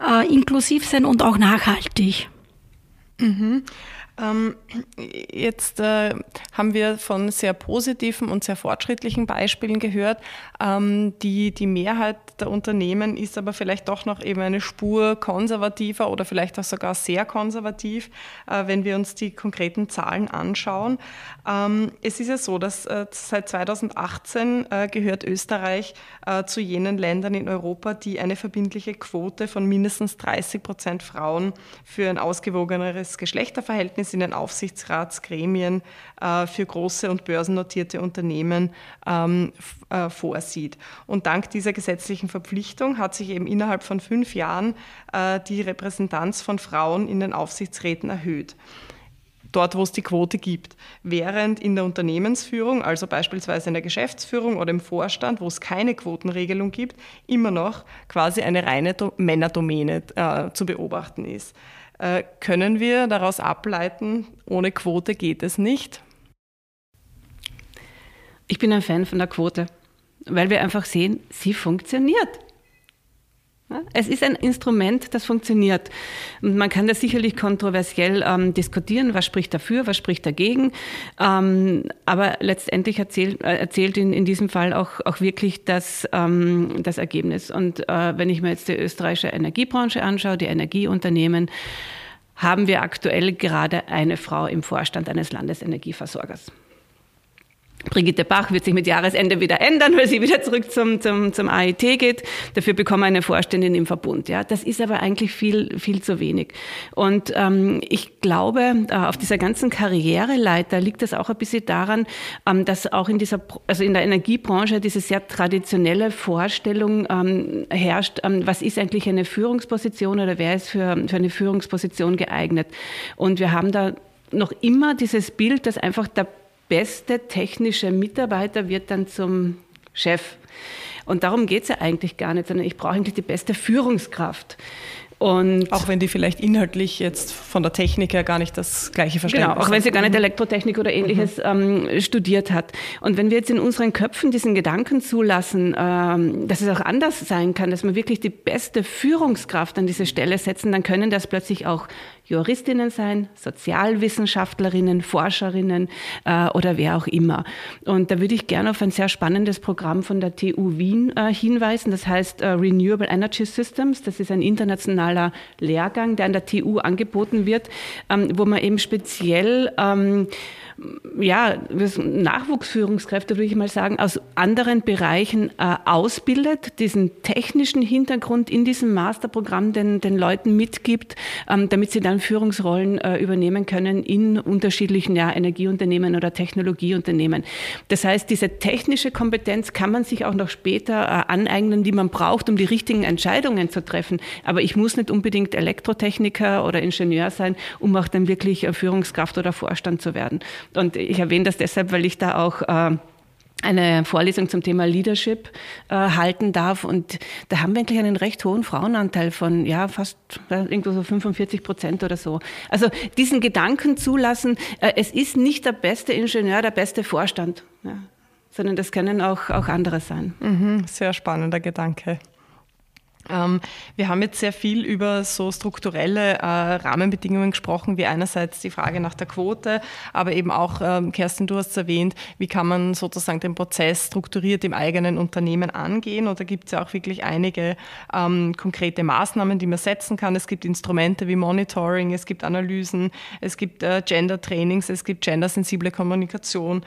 äh, inklusiv sein und auch nachhaltig. Mhm. Ähm, jetzt äh, haben wir von sehr positiven und sehr fortschrittlichen Beispielen gehört. Ähm, die, die Mehrheit der Unternehmen ist aber vielleicht doch noch eben eine Spur konservativer oder vielleicht auch sogar sehr konservativ, äh, wenn wir uns die konkreten Zahlen anschauen. Ähm, es ist ja so, dass äh, seit 2018 äh, gehört Österreich äh, zu jenen Ländern in Europa, die eine verbindliche Quote von mindestens 30 Prozent Frauen für ein ausgewogeneres Geschlechterverhältnis Verhältnis in den Aufsichtsratsgremien äh, für große und börsennotierte Unternehmen ähm, äh, vorsieht. Und dank dieser gesetzlichen Verpflichtung hat sich eben innerhalb von fünf Jahren äh, die Repräsentanz von Frauen in den Aufsichtsräten erhöht dort, wo es die Quote gibt. Während in der Unternehmensführung, also beispielsweise in der Geschäftsführung oder im Vorstand, wo es keine Quotenregelung gibt, immer noch quasi eine reine Männerdomäne äh, zu beobachten ist. Äh, können wir daraus ableiten, ohne Quote geht es nicht? Ich bin ein Fan von der Quote, weil wir einfach sehen, sie funktioniert. Es ist ein Instrument, das funktioniert. Und man kann das sicherlich kontroversiell ähm, diskutieren, was spricht dafür, was spricht dagegen. Ähm, aber letztendlich erzählt, äh, erzählt in, in diesem Fall auch, auch wirklich das, ähm, das Ergebnis. Und äh, wenn ich mir jetzt die österreichische Energiebranche anschaue, die Energieunternehmen, haben wir aktuell gerade eine Frau im Vorstand eines Landesenergieversorgers. Brigitte Bach wird sich mit Jahresende wieder ändern, weil sie wieder zurück zum, zum, zum AIT geht. Dafür bekommen wir eine Vorständin im Verbund. Ja, das ist aber eigentlich viel, viel zu wenig. Und ähm, ich glaube, äh, auf dieser ganzen Karriereleiter liegt das auch ein bisschen daran, ähm, dass auch in dieser, also in der Energiebranche diese sehr traditionelle Vorstellung ähm, herrscht, ähm, was ist eigentlich eine Führungsposition oder wer ist für, für eine Führungsposition geeignet. Und wir haben da noch immer dieses Bild, dass einfach der beste technische Mitarbeiter wird dann zum Chef. Und darum geht es ja eigentlich gar nicht, sondern ich brauche eigentlich die beste Führungskraft. Und auch wenn die vielleicht inhaltlich jetzt von der Technik her gar nicht das gleiche Verständnis haben. Genau, auch wenn sie gar nicht mhm. Elektrotechnik oder ähnliches mhm. ähm, studiert hat. Und wenn wir jetzt in unseren Köpfen diesen Gedanken zulassen, ähm, dass es auch anders sein kann, dass wir wirklich die beste Führungskraft an diese Stelle setzen, dann können das plötzlich auch Juristinnen sein, Sozialwissenschaftlerinnen, Forscherinnen äh, oder wer auch immer. Und da würde ich gerne auf ein sehr spannendes Programm von der TU Wien äh, hinweisen. Das heißt äh, Renewable Energy Systems. Das ist ein internationaler Lehrgang, der an der TU angeboten wird, ähm, wo man eben speziell ähm, ja, Nachwuchsführungskräfte, würde ich mal sagen, aus anderen Bereichen äh, ausbildet, diesen technischen Hintergrund in diesem Masterprogramm den, den Leuten mitgibt, ähm, damit sie dann Führungsrollen äh, übernehmen können in unterschiedlichen ja, Energieunternehmen oder Technologieunternehmen. Das heißt, diese technische Kompetenz kann man sich auch noch später äh, aneignen, die man braucht, um die richtigen Entscheidungen zu treffen. Aber ich muss nicht unbedingt Elektrotechniker oder Ingenieur sein, um auch dann wirklich äh, Führungskraft oder Vorstand zu werden. Und ich erwähne das deshalb, weil ich da auch äh, eine Vorlesung zum Thema Leadership äh, halten darf. Und da haben wir eigentlich einen recht hohen Frauenanteil von, ja, fast äh, irgendwo so 45 Prozent oder so. Also diesen Gedanken zulassen, äh, es ist nicht der beste Ingenieur, der beste Vorstand, ja, sondern das können auch, auch andere sein. Mhm, sehr spannender Gedanke. Ähm, wir haben jetzt sehr viel über so strukturelle äh, Rahmenbedingungen gesprochen, wie einerseits die Frage nach der Quote, aber eben auch, ähm, Kerstin, du hast es erwähnt, wie kann man sozusagen den Prozess strukturiert im eigenen Unternehmen angehen? Oder gibt es ja auch wirklich einige ähm, konkrete Maßnahmen, die man setzen kann? Es gibt Instrumente wie Monitoring, es gibt Analysen, es gibt äh, Gender-Trainings, es gibt gendersensible Kommunikation,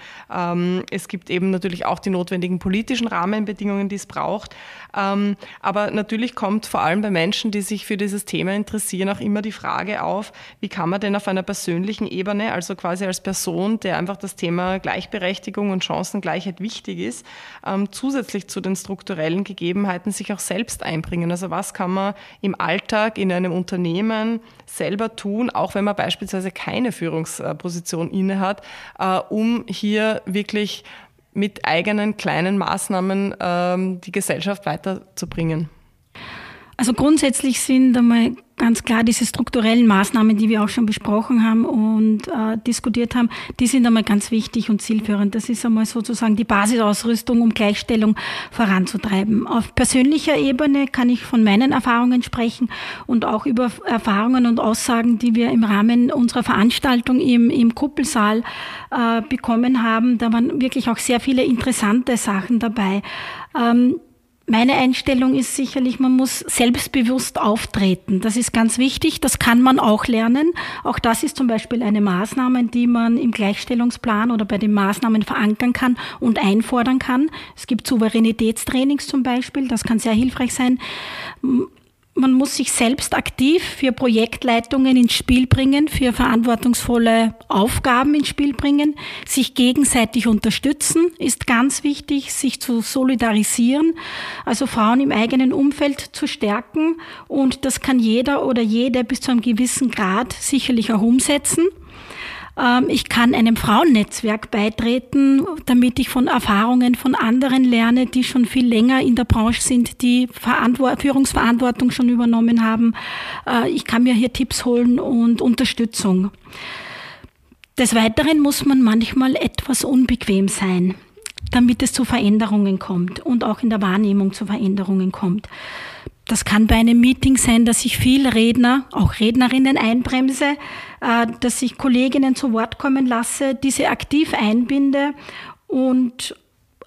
es gibt eben natürlich auch die notwendigen politischen Rahmenbedingungen, die es braucht. Aber natürlich natürlich kommt vor allem bei Menschen, die sich für dieses Thema interessieren, auch immer die Frage auf, wie kann man denn auf einer persönlichen Ebene, also quasi als Person, der einfach das Thema Gleichberechtigung und Chancengleichheit wichtig ist, ähm, zusätzlich zu den strukturellen Gegebenheiten sich auch selbst einbringen. Also was kann man im Alltag in einem Unternehmen selber tun, auch wenn man beispielsweise keine Führungsposition innehat, äh, um hier wirklich mit eigenen kleinen Maßnahmen ähm, die Gesellschaft weiterzubringen. Also grundsätzlich sind einmal ganz klar diese strukturellen Maßnahmen, die wir auch schon besprochen haben und äh, diskutiert haben, die sind einmal ganz wichtig und zielführend. Das ist einmal sozusagen die Basisausrüstung, um Gleichstellung voranzutreiben. Auf persönlicher Ebene kann ich von meinen Erfahrungen sprechen und auch über Erfahrungen und Aussagen, die wir im Rahmen unserer Veranstaltung im, im Kuppelsaal äh, bekommen haben. Da waren wirklich auch sehr viele interessante Sachen dabei. Ähm, meine Einstellung ist sicherlich, man muss selbstbewusst auftreten. Das ist ganz wichtig. Das kann man auch lernen. Auch das ist zum Beispiel eine Maßnahme, die man im Gleichstellungsplan oder bei den Maßnahmen verankern kann und einfordern kann. Es gibt Souveränitätstrainings zum Beispiel. Das kann sehr hilfreich sein man muss sich selbst aktiv für Projektleitungen ins Spiel bringen, für verantwortungsvolle Aufgaben ins Spiel bringen, sich gegenseitig unterstützen, ist ganz wichtig, sich zu solidarisieren, also Frauen im eigenen Umfeld zu stärken und das kann jeder oder jede bis zu einem gewissen Grad sicherlich auch umsetzen. Ähm, ich kann einem Frauennetzwerk beitreten, damit ich von Erfahrungen von anderen lerne, die schon viel länger in der Branche sind, die Führungsverantwortung schon übernommen haben. Äh, ich kann mir hier Tipps holen und Unterstützung. Des Weiteren muss man manchmal etwas unbequem sein, damit es zu Veränderungen kommt und auch in der Wahrnehmung zu Veränderungen kommt. Das kann bei einem Meeting sein, dass ich viel Redner, auch Rednerinnen einbremse, äh, dass ich Kolleginnen zu Wort kommen lasse, diese aktiv einbinde und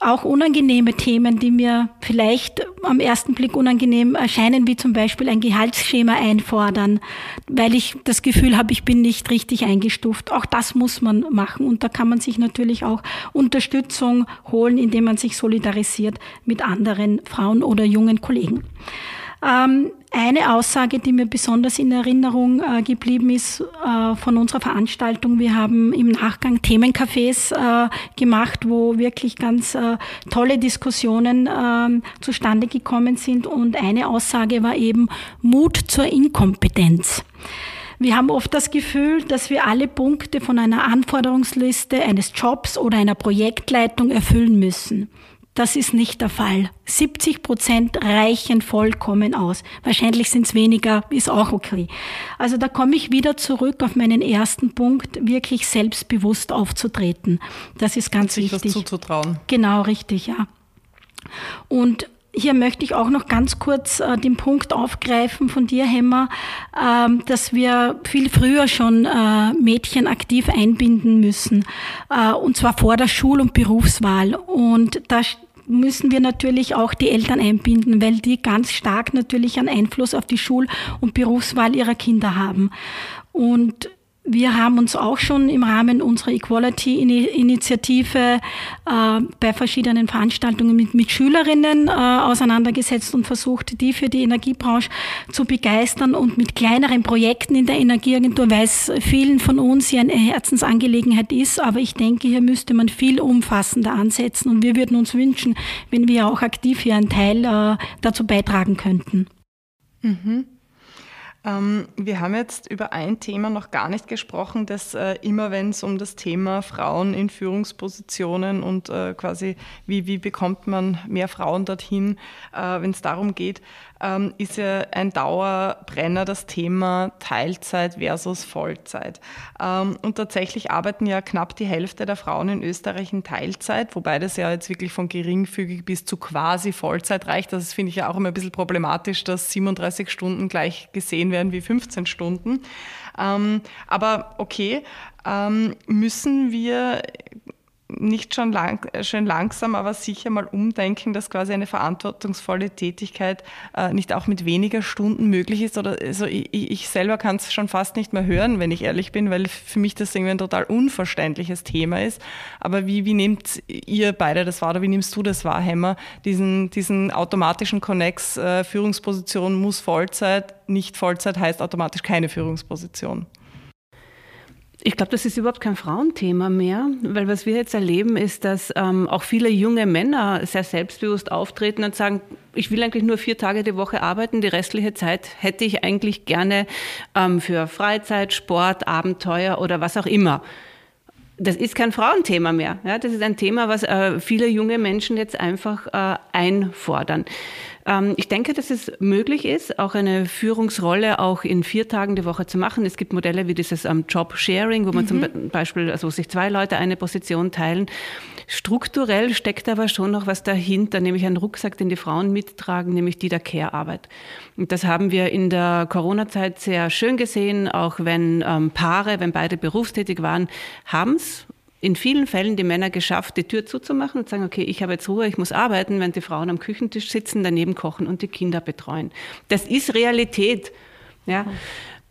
auch unangenehme Themen, die mir vielleicht am ersten Blick unangenehm erscheinen, wie zum Beispiel ein Gehaltsschema einfordern, weil ich das Gefühl habe, ich bin nicht richtig eingestuft. Auch das muss man machen und da kann man sich natürlich auch Unterstützung holen, indem man sich solidarisiert mit anderen Frauen oder jungen Kollegen. Ähm, eine Aussage, die mir besonders in Erinnerung äh, geblieben ist äh, von unserer Veranstaltung, wir haben im Nachgang Themencafés äh, gemacht, wo wirklich ganz tolle Diskussionen ähm, zustande gekommen sind und eine Aussage war eben Mut zur Inkompetenz. Wir haben oft das Gefühl, dass wir alle Punkte von einer Anforderungsliste eines Jobs oder einer Projektleitung erfüllen müssen. Das ist nicht der Fall. 70 Prozent reichen vollkommen aus. Wahrscheinlich sind es weniger, ist auch okay. Also da komme ich wieder zurück auf meinen ersten Punkt, wirklich selbstbewusst aufzutreten. Das ist ganz sich wichtig. Was zuzutrauen. Genau, richtig, ja. Und hier möchte ich auch noch ganz kurz äh, den Punkt aufgreifen von dir, Hemmer, äh, dass wir viel früher schon äh, Mädchen aktiv einbinden müssen, äh, und zwar vor der Schul- und Berufswahl. Und da müssen wir natürlich auch die Eltern einbinden, weil die ganz stark natürlich einen Einfluss auf die Schul- und Berufswahl ihrer Kinder haben. Und wir haben uns auch schon im Rahmen unserer Equality-Initiative äh, bei verschiedenen Veranstaltungen mit, mit Schülerinnen äh, auseinandergesetzt und versucht, die für die Energiebranche zu begeistern und mit kleineren Projekten in der Energieagentur, weil es vielen von uns ja eine Herzensangelegenheit ist. Aber ich denke, hier müsste man viel umfassender ansetzen und wir würden uns wünschen, wenn wir auch aktiv hier einen Teil äh, dazu beitragen könnten. Mhm. Ähm, wir haben jetzt über ein Thema noch gar nicht gesprochen, das äh, immer, wenn es um das Thema Frauen in Führungspositionen und äh, quasi, wie, wie bekommt man mehr Frauen dorthin, äh, wenn es darum geht, ähm, ist ja ein Dauerbrenner das Thema Teilzeit versus Vollzeit. Ähm, und tatsächlich arbeiten ja knapp die Hälfte der Frauen in Österreich in Teilzeit, wobei das ja jetzt wirklich von geringfügig bis zu quasi Vollzeit reicht. Das finde ich ja auch immer ein bisschen problematisch, dass 37 Stunden gleich gesehen werden wie 15 Stunden. Ähm, aber okay, ähm, müssen wir nicht schon, lang, schon langsam, aber sicher mal umdenken, dass quasi eine verantwortungsvolle Tätigkeit äh, nicht auch mit weniger Stunden möglich ist. Oder also ich, ich selber kann es schon fast nicht mehr hören, wenn ich ehrlich bin, weil für mich das irgendwie ein total unverständliches Thema ist. Aber wie, wie nehmt ihr beide das wahr oder wie nimmst du das wahr, Hemmer? Diesen, diesen automatischen Connex, äh, Führungsposition muss Vollzeit, nicht Vollzeit heißt automatisch keine Führungsposition. Ich glaube, das ist überhaupt kein Frauenthema mehr, weil was wir jetzt erleben, ist, dass ähm, auch viele junge Männer sehr selbstbewusst auftreten und sagen, ich will eigentlich nur vier Tage die Woche arbeiten, die restliche Zeit hätte ich eigentlich gerne ähm, für Freizeit, Sport, Abenteuer oder was auch immer. Das ist kein Frauenthema mehr. Ja, das ist ein Thema, was äh, viele junge Menschen jetzt einfach äh, einfordern. Ähm, ich denke, dass es möglich ist, auch eine Führungsrolle auch in vier Tagen die Woche zu machen. Es gibt Modelle wie dieses ähm, Job Sharing, wo man mhm. zum Beispiel, also sich zwei Leute eine Position teilen. Strukturell steckt aber schon noch was dahinter, nämlich ein Rucksack, den die Frauen mittragen, nämlich die der Care-Arbeit. Und das haben wir in der Corona-Zeit sehr schön gesehen, auch wenn ähm, Paare, wenn beide berufstätig waren, haben es in vielen Fällen die Männer geschafft, die Tür zuzumachen und sagen, okay, ich habe jetzt Ruhe, ich muss arbeiten, während die Frauen am Küchentisch sitzen, daneben kochen und die Kinder betreuen. Das ist Realität. Ja.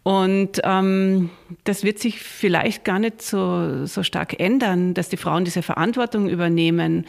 Und ähm, das wird sich vielleicht gar nicht so, so stark ändern, dass die Frauen diese Verantwortung übernehmen.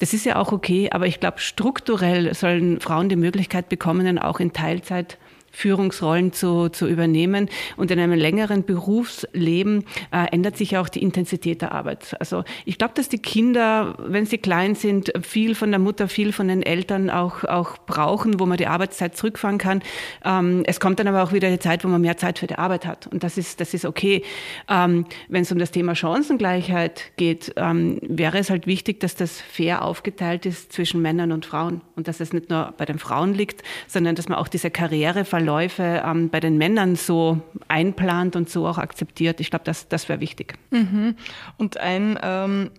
Das ist ja auch okay, aber ich glaube, strukturell sollen Frauen die Möglichkeit bekommen, auch in Teilzeit Führungsrollen zu, zu übernehmen. Und in einem längeren Berufsleben äh, ändert sich auch die Intensität der Arbeit. Also ich glaube, dass die Kinder, wenn sie klein sind, viel von der Mutter, viel von den Eltern auch, auch brauchen, wo man die Arbeitszeit zurückfahren kann. Ähm, es kommt dann aber auch wieder die Zeit, wo man mehr Zeit für die Arbeit hat. Und das ist, das ist okay. Ähm, wenn es um das Thema Chancengleichheit geht, ähm, wäre es halt wichtig, dass das fair aufgeteilt ist zwischen Männern und Frauen. Und dass es nicht nur bei den Frauen liegt, sondern dass man auch diese Karriere Verläufe ähm, bei den Männern so einplant und so auch akzeptiert. Ich glaube, das, das wäre wichtig. Mhm. Und ein, ähm,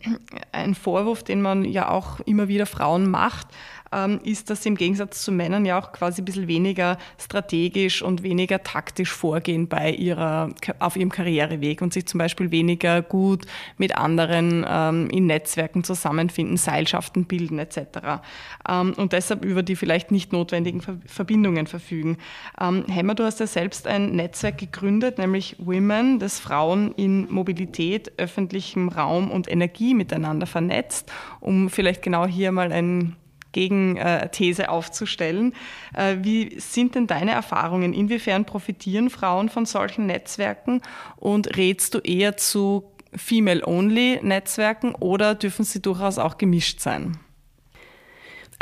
ein Vorwurf, den man ja auch immer wieder Frauen macht, ähm, ist, dass sie im Gegensatz zu Männern ja auch quasi ein bisschen weniger strategisch und weniger taktisch vorgehen bei ihrer, auf ihrem Karriereweg und sich zum Beispiel weniger gut mit anderen ähm, in Netzwerken zusammenfinden, Seilschaften bilden etc. Ähm, und deshalb über die vielleicht nicht notwendigen Verbindungen verfügen. Ähm, Hemmer, du hast ja selbst ein Netzwerk gegründet, nämlich Women, das Frauen in Mobilität, öffentlichem Raum und Energie miteinander vernetzt, um vielleicht genau hier mal ein Gegenthese aufzustellen. Äh, wie sind denn deine Erfahrungen? Inwiefern profitieren Frauen von solchen Netzwerken und rätst du eher zu Female-Only-Netzwerken oder dürfen sie durchaus auch gemischt sein?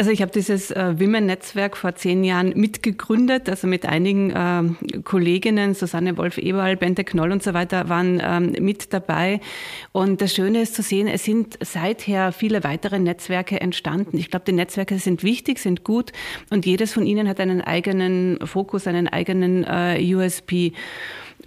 Also ich habe dieses äh, Women-Netzwerk vor zehn Jahren mitgegründet, also mit einigen äh, Kolleginnen, Susanne Wolf-Eberl, Bente Knoll und so weiter, waren ähm, mit dabei. Und das Schöne ist zu sehen, es sind seither viele weitere Netzwerke entstanden. Ich glaube, die Netzwerke sind wichtig, sind gut und jedes von ihnen hat einen eigenen Fokus, einen eigenen äh, USP.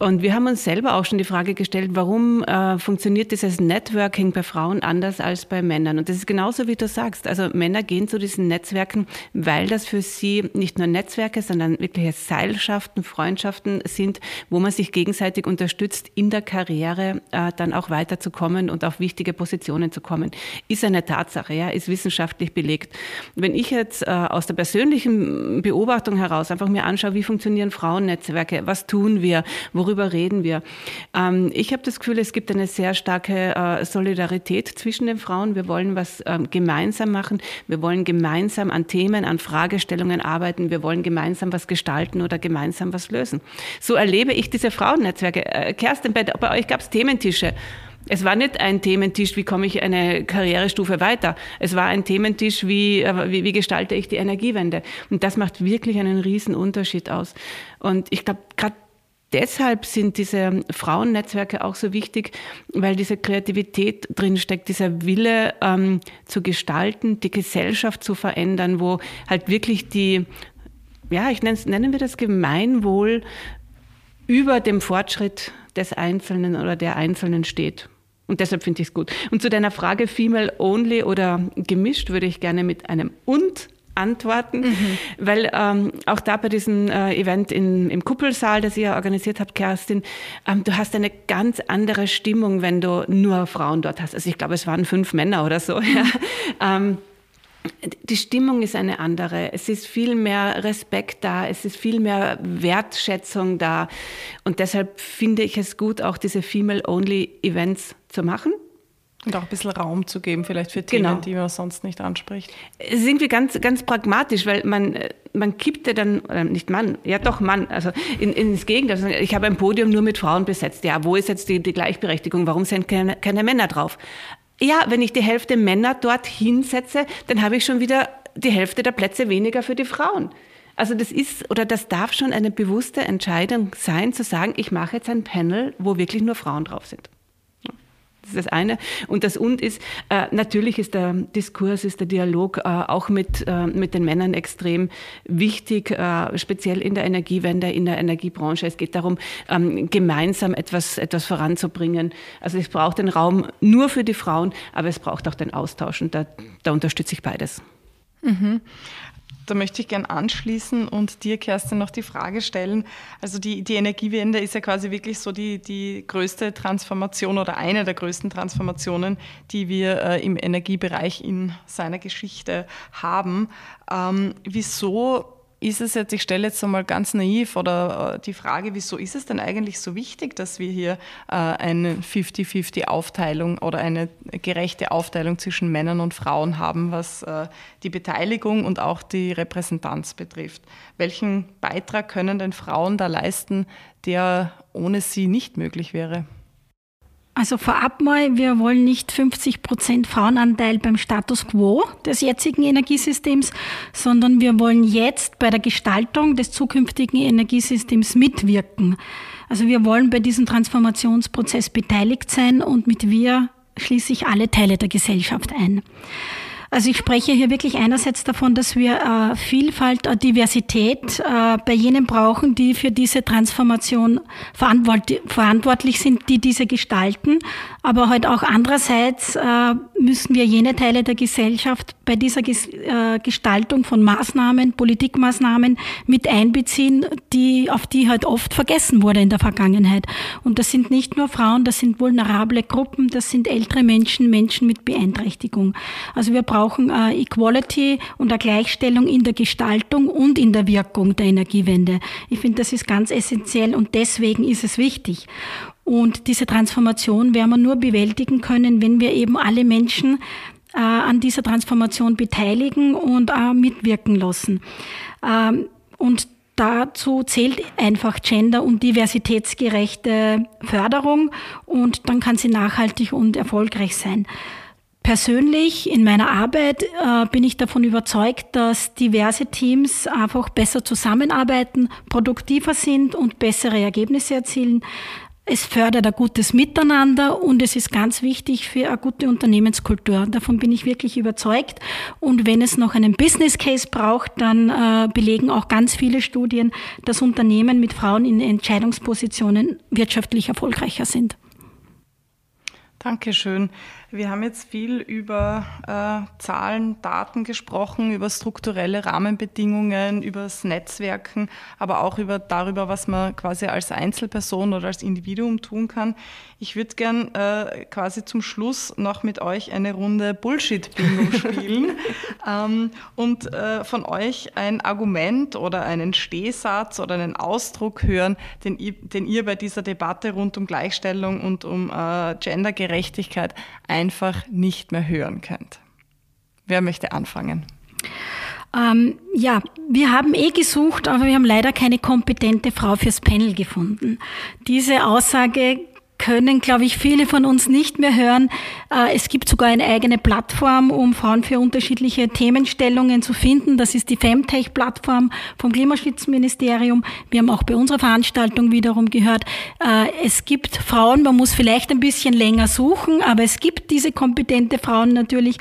Und wir haben uns selber auch schon die Frage gestellt, warum äh, funktioniert dieses Networking bei Frauen anders als bei Männern? Und das ist genauso, wie du sagst. Also Männer gehen zu diesen Netzwerken, weil das für sie nicht nur Netzwerke, sondern wirkliche Seilschaften, Freundschaften sind, wo man sich gegenseitig unterstützt, in der Karriere äh, dann auch weiterzukommen und auf wichtige Positionen zu kommen. Ist eine Tatsache, ja, ist wissenschaftlich belegt. Wenn ich jetzt äh, aus der persönlichen Beobachtung heraus einfach mir anschaue, wie funktionieren Frauennetzwerke, was tun wir, wo worüber reden wir? Ähm, ich habe das Gefühl, es gibt eine sehr starke äh, Solidarität zwischen den Frauen. Wir wollen was ähm, gemeinsam machen. Wir wollen gemeinsam an Themen, an Fragestellungen arbeiten. Wir wollen gemeinsam was gestalten oder gemeinsam was lösen. So erlebe ich diese Frauennetzwerke. Äh, Kerstin, bei, bei euch gab es Thementische. Es war nicht ein Thementisch, wie komme ich eine Karrierestufe weiter. Es war ein Thementisch, wie, äh, wie, wie gestalte ich die Energiewende. Und das macht wirklich einen riesen Unterschied aus. Und ich glaube, gerade deshalb sind diese Frauennetzwerke auch so wichtig, weil diese Kreativität drinsteckt, dieser Wille ähm, zu gestalten, die Gesellschaft zu verändern, wo halt wirklich die, ja, ich nenne, nennen wir das Gemeinwohl über dem Fortschritt des Einzelnen oder der Einzelnen steht. Und deshalb finde ich es gut. Und zu deiner Frage Female Only oder gemischt würde ich gerne mit einem und antworten, mhm. weil ähm, auch da bei diesem äh, Event in, im Kuppelsaal, das ihr organisiert habt, Kerstin, ähm, du hast eine ganz andere Stimmung, wenn du nur Frauen dort hast. Also ich glaube, es waren fünf Männer oder so. (laughs) Ja. Ähm, die Stimmung ist eine andere. Es ist viel mehr Respekt da, es ist viel mehr Wertschätzung da. Und deshalb finde ich es gut, auch diese Female-Only-Events zu machen. Und auch ein bisschen Raum zu geben, vielleicht für Themen, genau. die man sonst nicht anspricht. Es ist irgendwie ganz, ganz pragmatisch, weil man, man kippt ja dann, oder nicht Mann, ja doch Mann, also in, ins Gegenteil. Also ich habe ein Podium nur mit Frauen besetzt. Ja, wo ist jetzt die, die Gleichberechtigung? Warum sind keine, keine Männer drauf? Ja, wenn ich die Hälfte Männer dort hinsetze, dann habe ich schon wieder die Hälfte der Plätze weniger für die Frauen. Also das ist oder das darf schon eine bewusste Entscheidung sein, zu sagen, ich mache jetzt ein Panel, wo wirklich nur Frauen drauf sind. Das ist das eine. Und das Und ist, äh, natürlich ist der Diskurs, ist der Dialog äh, auch mit, äh, mit den Männern extrem wichtig, speziell in der Energiewende, in der Energiebranche. Es geht darum, ähm, gemeinsam etwas, etwas voranzubringen. Also es braucht den Raum nur für die Frauen, aber es braucht auch den Austausch und da, da unterstütze ich beides. Mhm. Da möchte ich gern anschließen und dir, Kerstin, noch die Frage stellen. Also die, die Energiewende ist ja quasi wirklich so die, die größte Transformation oder eine der größten Transformationen, die wir äh, im Energiebereich in seiner Geschichte haben. Ähm, wieso ist es jetzt, ich stelle jetzt einmal ganz naiv oder äh, die Frage, wieso ist es denn eigentlich so wichtig, dass wir hier äh, eine 50-50 Aufteilung oder eine gerechte Aufteilung zwischen Männern und Frauen haben, was äh, die Beteiligung und auch die Repräsentanz betrifft? Welchen Beitrag können denn Frauen da leisten, der ohne sie nicht möglich wäre? Also vorab mal, wir wollen nicht 50 Prozent Frauenanteil beim Status quo des jetzigen Energiesystems, sondern wir wollen jetzt bei der Gestaltung des zukünftigen Energiesystems mitwirken. Also wir wollen bei diesem Transformationsprozess beteiligt sein und mit wir schließe ich alle Teile der Gesellschaft ein. Also ich spreche hier wirklich einerseits davon, dass wir äh, Vielfalt, äh, Diversität äh, bei jenen brauchen, die für diese Transformation verantwort verantwortlich sind, die diese gestalten. Aber halt auch andererseits äh, müssen wir jene Teile der Gesellschaft bei dieser Ges äh, Gestaltung von Maßnahmen, Politikmaßnahmen mit einbeziehen, die, auf die halt oft vergessen wurde in der Vergangenheit. Und das sind nicht nur Frauen, das sind vulnerable Gruppen, das sind ältere Menschen, Menschen mit Beeinträchtigung. Also wir brauchen brauchen äh, Equality und eine Gleichstellung in der Gestaltung und in der Wirkung der Energiewende. Ich finde, das ist ganz essentiell und deswegen ist es wichtig. Und diese Transformation werden wir nur bewältigen können, wenn wir eben alle Menschen äh, an dieser Transformation beteiligen und äh, mitwirken lassen. Ähm, und dazu zählt einfach gender- und diversitätsgerechte Förderung und dann kann sie nachhaltig und erfolgreich sein. Persönlich in meiner Arbeit äh, bin ich davon überzeugt, dass diverse Teams einfach besser zusammenarbeiten, produktiver sind und bessere Ergebnisse erzielen. Es fördert ein gutes Miteinander und es ist ganz wichtig für eine gute Unternehmenskultur. Davon bin ich wirklich überzeugt. Und wenn es noch einen Business Case braucht, dann äh, belegen auch ganz viele Studien, dass Unternehmen mit Frauen in Entscheidungspositionen wirtschaftlich erfolgreicher sind. Dankeschön. Wir haben jetzt viel über äh, Zahlen, Daten gesprochen, über strukturelle Rahmenbedingungen, über das Netzwerken, aber auch über darüber, was man quasi als Einzelperson oder als Individuum tun kann. Ich würde gern äh, quasi zum Schluss noch mit euch eine Runde Bullshit-Bingo (laughs) spielen ähm, und äh, von euch ein Argument oder einen Stehsatz oder einen Ausdruck hören, den, den ihr bei dieser Debatte rund um Gleichstellung und um äh, Gendergerechtigkeit ein einfach nicht mehr hören könnt. Wer möchte anfangen? Ähm, ja, wir haben eh gesucht, aber wir haben leider keine kompetente Frau fürs Panel gefunden. Diese Aussage können, glaube ich, viele von uns nicht mehr hören. Äh, es gibt sogar eine eigene Plattform, um Frauen für unterschiedliche Themenstellungen zu finden. Das ist die Femtech-Plattform vom Klimaschutzministerium. Wir haben auch bei unserer Veranstaltung wiederum gehört, äh, es gibt Frauen, man muss vielleicht ein bisschen länger suchen, aber es gibt diese kompetente Frauen natürlich.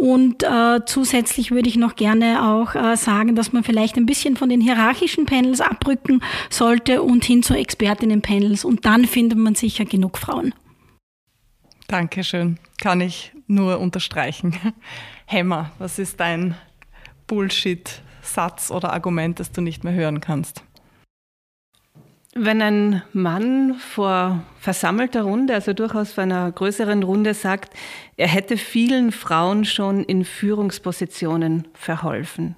Und äh, zusätzlich würde ich noch gerne auch äh, sagen, dass man vielleicht ein bisschen von den hierarchischen Panels abrücken sollte und hin zu Expertinnen-Panels. Und dann findet man sicher genug Frauen. Dankeschön. Kann ich nur unterstreichen. (laughs) Hämmer, was ist dein Bullshit-Satz oder Argument, das du nicht mehr hören kannst? Wenn ein Mann vor versammelter Runde, also durchaus vor einer größeren Runde sagt, er hätte vielen Frauen schon in Führungspositionen verholfen.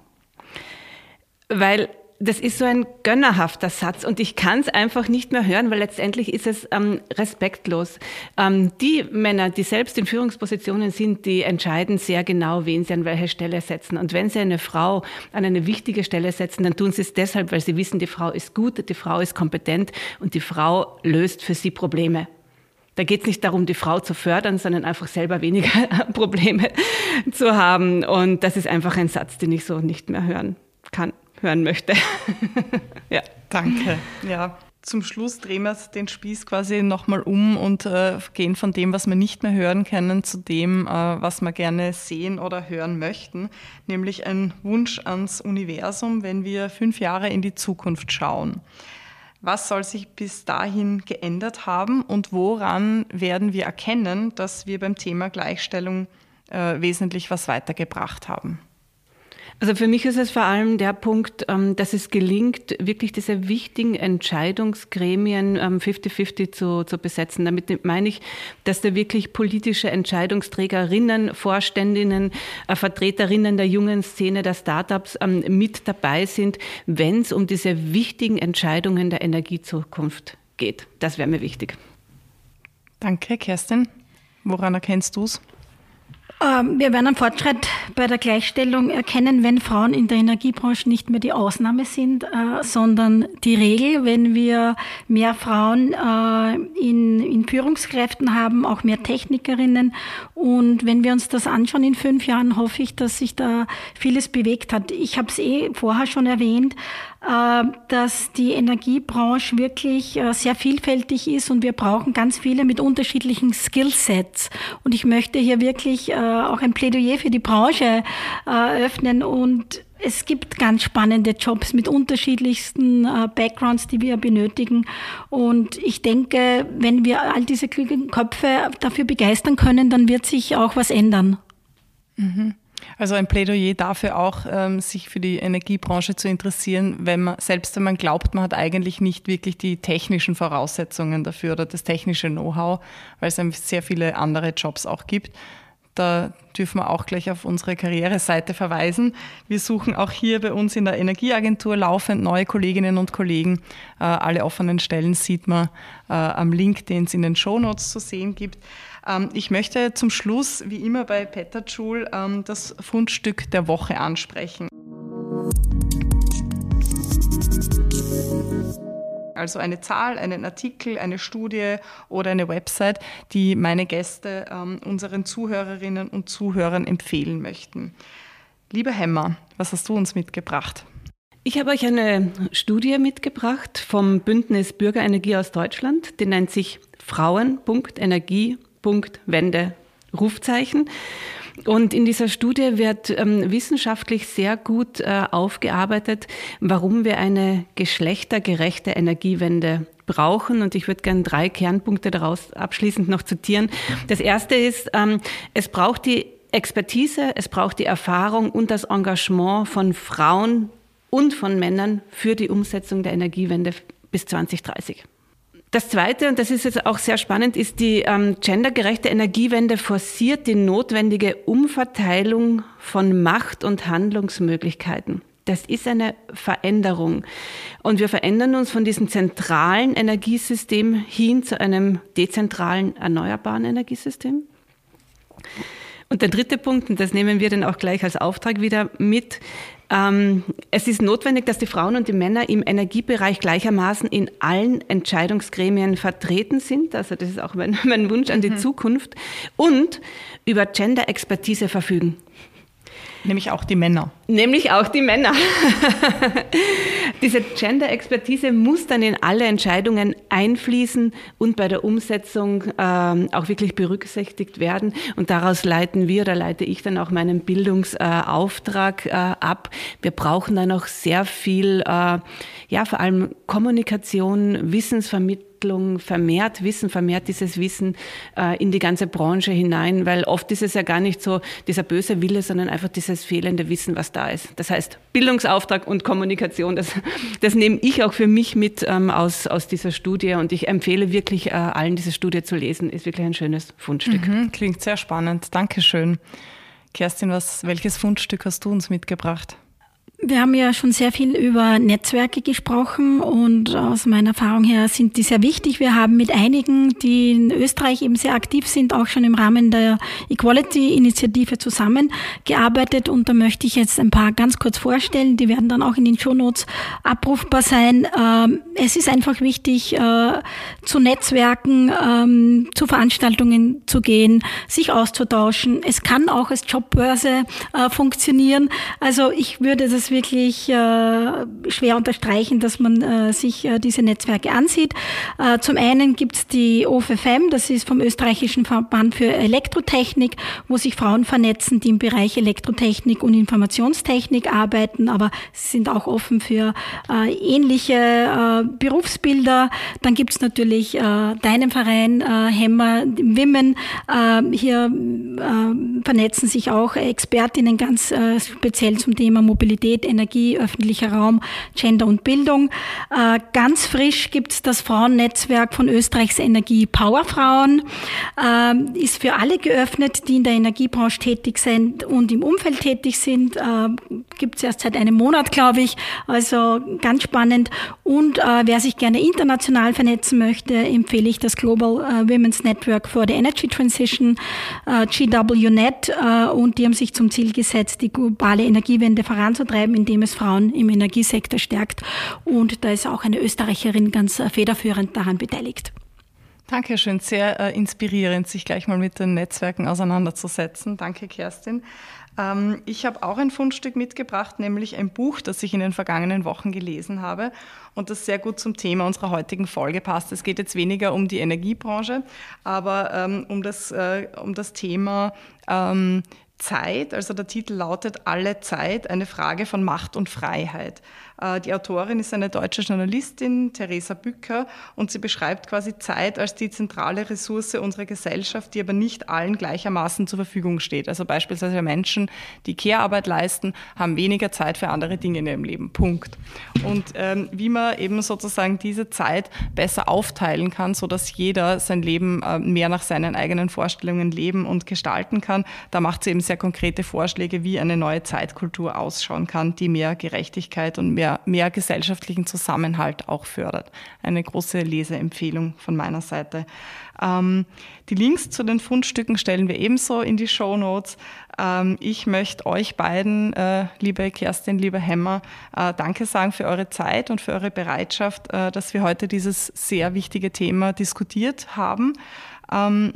Weil das ist so ein gönnerhafter Satz und ich kann es einfach nicht mehr hören, weil letztendlich ist es ähm, respektlos. Ähm, die Männer, die selbst in Führungspositionen sind, die entscheiden sehr genau, wen sie an welche Stelle setzen. Und wenn sie eine Frau an eine wichtige Stelle setzen, dann tun sie es deshalb, weil sie wissen, die Frau ist gut, die Frau ist kompetent und die Frau löst für sie Probleme. Da geht es nicht darum, die Frau zu fördern, sondern einfach selber weniger (laughs) Probleme zu haben. Und das ist einfach ein Satz, den ich so nicht mehr hören kann hören möchte. (laughs) ja. Danke. Ja. Zum Schluss drehen wir den Spieß quasi nochmal um und äh, gehen von dem, was wir nicht mehr hören können, zu dem, äh, was wir gerne sehen oder hören möchten, nämlich ein Wunsch ans Universum, wenn wir fünf Jahre in die Zukunft schauen. Was soll sich bis dahin geändert haben und woran werden wir erkennen, dass wir beim Thema Gleichstellung äh, wesentlich was weitergebracht haben? Also für mich ist es vor allem der Punkt, ähm, dass es gelingt, wirklich diese wichtigen Entscheidungsgremien 50-50 ähm, zu, zu besetzen. Damit meine ich, dass da wirklich politische Entscheidungsträgerinnen, Vorständinnen, äh, Vertreterinnen der jungen Szene, der Startups ähm, mit dabei sind, wenn es um diese wichtigen Entscheidungen der Energiezukunft geht. Das wäre mir wichtig. Danke, Kerstin. Woran erkennst du es? Ähm, wir werden einen Fortschritt bei der Gleichstellung erkennen, wenn Frauen in der Energiebranche nicht mehr die Ausnahme sind, äh, sondern die Regel, wenn wir mehr Frauen äh, in, Führungskräften haben, auch mehr Technikerinnen. Und wenn wir uns das anschauen in fünf Jahren, hoffe ich, dass sich da vieles bewegt hat. Ich habe es eh vorher schon erwähnt, äh, dass die Energiebranche wirklich sehr vielfältig ist und wir brauchen ganz viele mit unterschiedlichen Skillsets. Und ich möchte hier wirklich auch ein Plädoyer für die Branche äh, und es gibt ganz spannende Jobs mit unterschiedlichsten äh, Backgrounds, die wir benötigen. Und ich denke, wenn wir all diese klugen Köpfe dafür begeistern können, dann wird sich auch was ändern. Mhm. Also ein Plädoyer dafür auch, ähm, sich für die Energiebranche zu interessieren, wenn man, selbst wenn man glaubt, man hat eigentlich nicht wirklich die technischen Voraussetzungen dafür oder das technische Know-how, weil es sehr viele andere Jobs auch gibt. Da dürfen wir auch gleich auf unsere Karriereseite verweisen. Wir suchen auch hier bei uns in der Energieagentur laufend neue Kolleginnen und Kollegen. Äh, alle offenen Stellen sieht man äh, am Link, den es in den Shownotes zu sehen gibt. Ähm, ich möchte zum Schluss, wie immer bei Petterschul, ähm, das Fundstück der Woche ansprechen. Also eine Zahl, einen Artikel, eine Studie oder eine Website, die meine Gäste ähm, unseren Zuhörerinnen und Zuhörern empfehlen möchten. Lieber Hemmer, was hast du uns mitgebracht? Ich habe euch eine Studie mitgebracht vom Bündnis Bürgerenergie aus Deutschland. Die nennt sich Frauen.energie.wende Rufzeichen. Und in dieser Studie wird ähm, wissenschaftlich sehr gut äh, aufgearbeitet, warum wir eine geschlechtergerechte Energiewende brauchen. Und ich würde gerne drei Kernpunkte daraus abschließend noch zitieren. Das erste ist, ähm, es braucht die Expertise, es braucht die Erfahrung und das Engagement von Frauen und von Männern für die Umsetzung der Energiewende bis 2030. Das Zweite, und das ist jetzt auch sehr spannend, ist die ähm, gendergerechte Energiewende forciert die notwendige Umverteilung von Macht und Handlungsmöglichkeiten. Das ist eine Veränderung. Und wir verändern uns von diesem zentralen Energiesystem hin zu einem dezentralen, erneuerbaren Energiesystem. Und der dritte Punkt, und das nehmen wir dann auch gleich als Auftrag wieder mit, ähm, es ist notwendig, dass die Frauen und die Männer im Energiebereich gleichermaßen in allen Entscheidungsgremien vertreten sind. Also das ist auch mein, (laughs) mein Wunsch an die mhm. Zukunft. Und über Gender-Expertise verfügen. Nämlich auch die Männer. Nämlich auch die Männer. (laughs) Diese Gender-Expertise muss dann in alle Entscheidungen einfließen und bei der Umsetzung ähm, auch wirklich berücksichtigt werden. Und daraus leiten wir, da leite ich dann auch meinen Bildungsauftrag äh, ab. Wir brauchen dann auch sehr viel, äh, ja, vor allem Kommunikation, Wissensvermittlung vermehrt Wissen, vermehrt dieses Wissen äh, in die ganze Branche hinein, weil oft ist es ja gar nicht so dieser böse Wille, sondern einfach dieses fehlende Wissen, was da ist. Das heißt, Bildungsauftrag und Kommunikation, das, das nehme ich auch für mich mit ähm, aus, aus dieser Studie und ich empfehle wirklich äh, allen, diese Studie zu lesen. Ist wirklich ein schönes Fundstück. Mhm, klingt sehr spannend. Dankeschön. Kerstin, was, welches Fundstück hast du uns mitgebracht? Wir haben ja schon sehr viel über Netzwerke gesprochen und aus meiner Erfahrung her sind die sehr wichtig. Wir haben mit einigen, die in Österreich eben sehr aktiv sind, auch schon im Rahmen der Equality-Initiative zusammengearbeitet und da möchte ich jetzt ein paar ganz kurz vorstellen. Die werden dann auch in den Shownotes abrufbar sein. Ähm, es ist einfach wichtig, äh, zu Netzwerken, ähm, zu Veranstaltungen zu gehen, sich auszutauschen. Es kann auch als Jobbörse äh, funktionieren. Also ich würde das wirklich äh, schwer unterstreichen, dass man äh, sich äh, diese Netzwerke ansieht. Zum einen gibt es die OFFM, das ist vom österreichischen Verband für Elektrotechnik, wo sich Frauen vernetzen, die im Bereich Elektrotechnik und Informationstechnik arbeiten, aber sind auch offen für äh, ähnliche äh, Berufsbilder. Dann gibt es natürlich deinen Verein, Hemmer, Women. Hier vernetzen sich auch Expertinnen ganz speziell zum Thema Mobilität Mobilität, Energie, öffentlicher Raum, Gender und Bildung. Äh, ganz frisch gibt es das Frauennetzwerk von Österreichs Energie Powerfrauen. Ähm, ist für alle geöffnet, die in der Energiebranche tätig sind und im Umfeld tätig sind. Äh, gibt es erst seit einem Monat, glaube ich. Also ganz spannend. Und äh, wer sich gerne international vernetzen möchte, empfehle ich das Global Women's Network for the Energy Transition, GWNet. und die haben sich zum Ziel gesetzt, die globale Energiewende voranzutreiben indem es Frauen im Energiesektor stärkt. Und da ist auch eine Österreicherin ganz äh, federführend daran beteiligt. Dankeschön, sehr äh, inspirierend, sich gleich mal mit den Netzwerken auseinanderzusetzen. Danke, Kerstin. Ähm, ich habe auch ein Fundstück mitgebracht, nämlich ein Buch, das ich in den vergangenen Wochen gelesen habe und das sehr gut zum Thema unserer heutigen Folge passt. Es geht jetzt weniger um die Energiebranche, aber ähm, um, das, äh, um das Thema ähm, Zeit, also der Titel lautet Alle Zeit, eine Frage von Macht und Freiheit. Äh, die Autorin ist eine deutsche Journalistin, Theresa Bücker, und sie beschreibt quasi Zeit als die zentrale Ressource unserer Gesellschaft, die aber nicht allen gleichermaßen zur Verfügung steht. Also beispielsweise Menschen, die Care-Arbeit leisten, haben weniger Zeit für andere Dinge in ihrem Leben. Punkt. Und ähm, wie man eben sozusagen diese Zeit besser aufteilen kann, sodass jeder sein Leben äh, mehr nach seinen eigenen Vorstellungen leben und gestalten kann, da macht sie eben sehr sehr konkrete Vorschläge, wie eine neue Zeitkultur ausschauen kann, die mehr Gerechtigkeit und mehr, mehr gesellschaftlichen Zusammenhalt auch fördert. Eine große Leseempfehlung von meiner Seite. Ähm, die Links zu den Fundstücken stellen wir ebenso in die Show Notes. Ähm, ich möchte euch beiden, äh, liebe Kerstin, lieber Hemmer, äh, danke sagen für eure Zeit und für eure Bereitschaft, äh, dass wir heute dieses sehr wichtige Thema diskutiert haben. Ähm,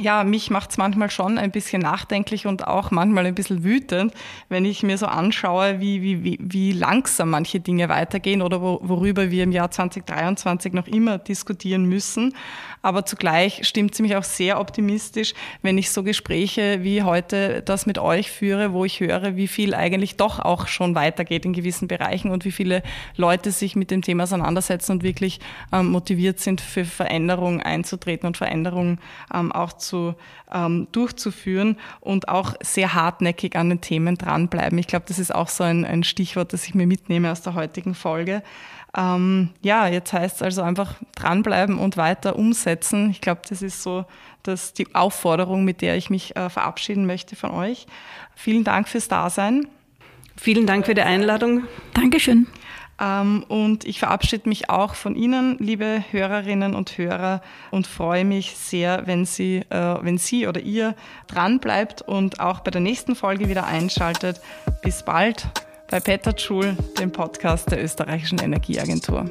ja, mich macht's manchmal schon ein bisschen nachdenklich und auch manchmal ein bisschen wütend, wenn ich mir so anschaue, wie, wie, wie, langsam manche Dinge weitergehen oder wo, worüber wir im Jahr 2023 noch immer diskutieren müssen. Aber zugleich stimmt sie mich auch sehr optimistisch, wenn ich so Gespräche wie heute das mit euch führe, wo ich höre, wie viel eigentlich doch auch schon weitergeht in gewissen Bereichen und wie viele Leute sich mit dem Thema auseinandersetzen und wirklich ähm, motiviert sind, für Veränderungen einzutreten und Veränderungen ähm, auch zu, ähm, durchzuführen und auch sehr hartnäckig an den Themen dranbleiben. Ich glaube, das ist auch so ein, ein Stichwort, das ich mir mitnehme aus der heutigen Folge. Ähm, ja, jetzt heißt es also einfach dranbleiben und weiter umsetzen. Ich glaube, das ist so das, die Aufforderung, mit der ich mich äh, verabschieden möchte von euch. Vielen Dank fürs Dasein. Vielen Dank für die Einladung. Dankeschön. Ähm, und ich verabschiede mich auch von Ihnen, liebe Hörerinnen und Hörer, und freue mich sehr, wenn Sie, äh, wenn Sie oder ihr dranbleibt und auch bei der nächsten Folge wieder einschaltet. Bis bald bei Peter Schul, dem Podcast der österreichischen Energieagentur.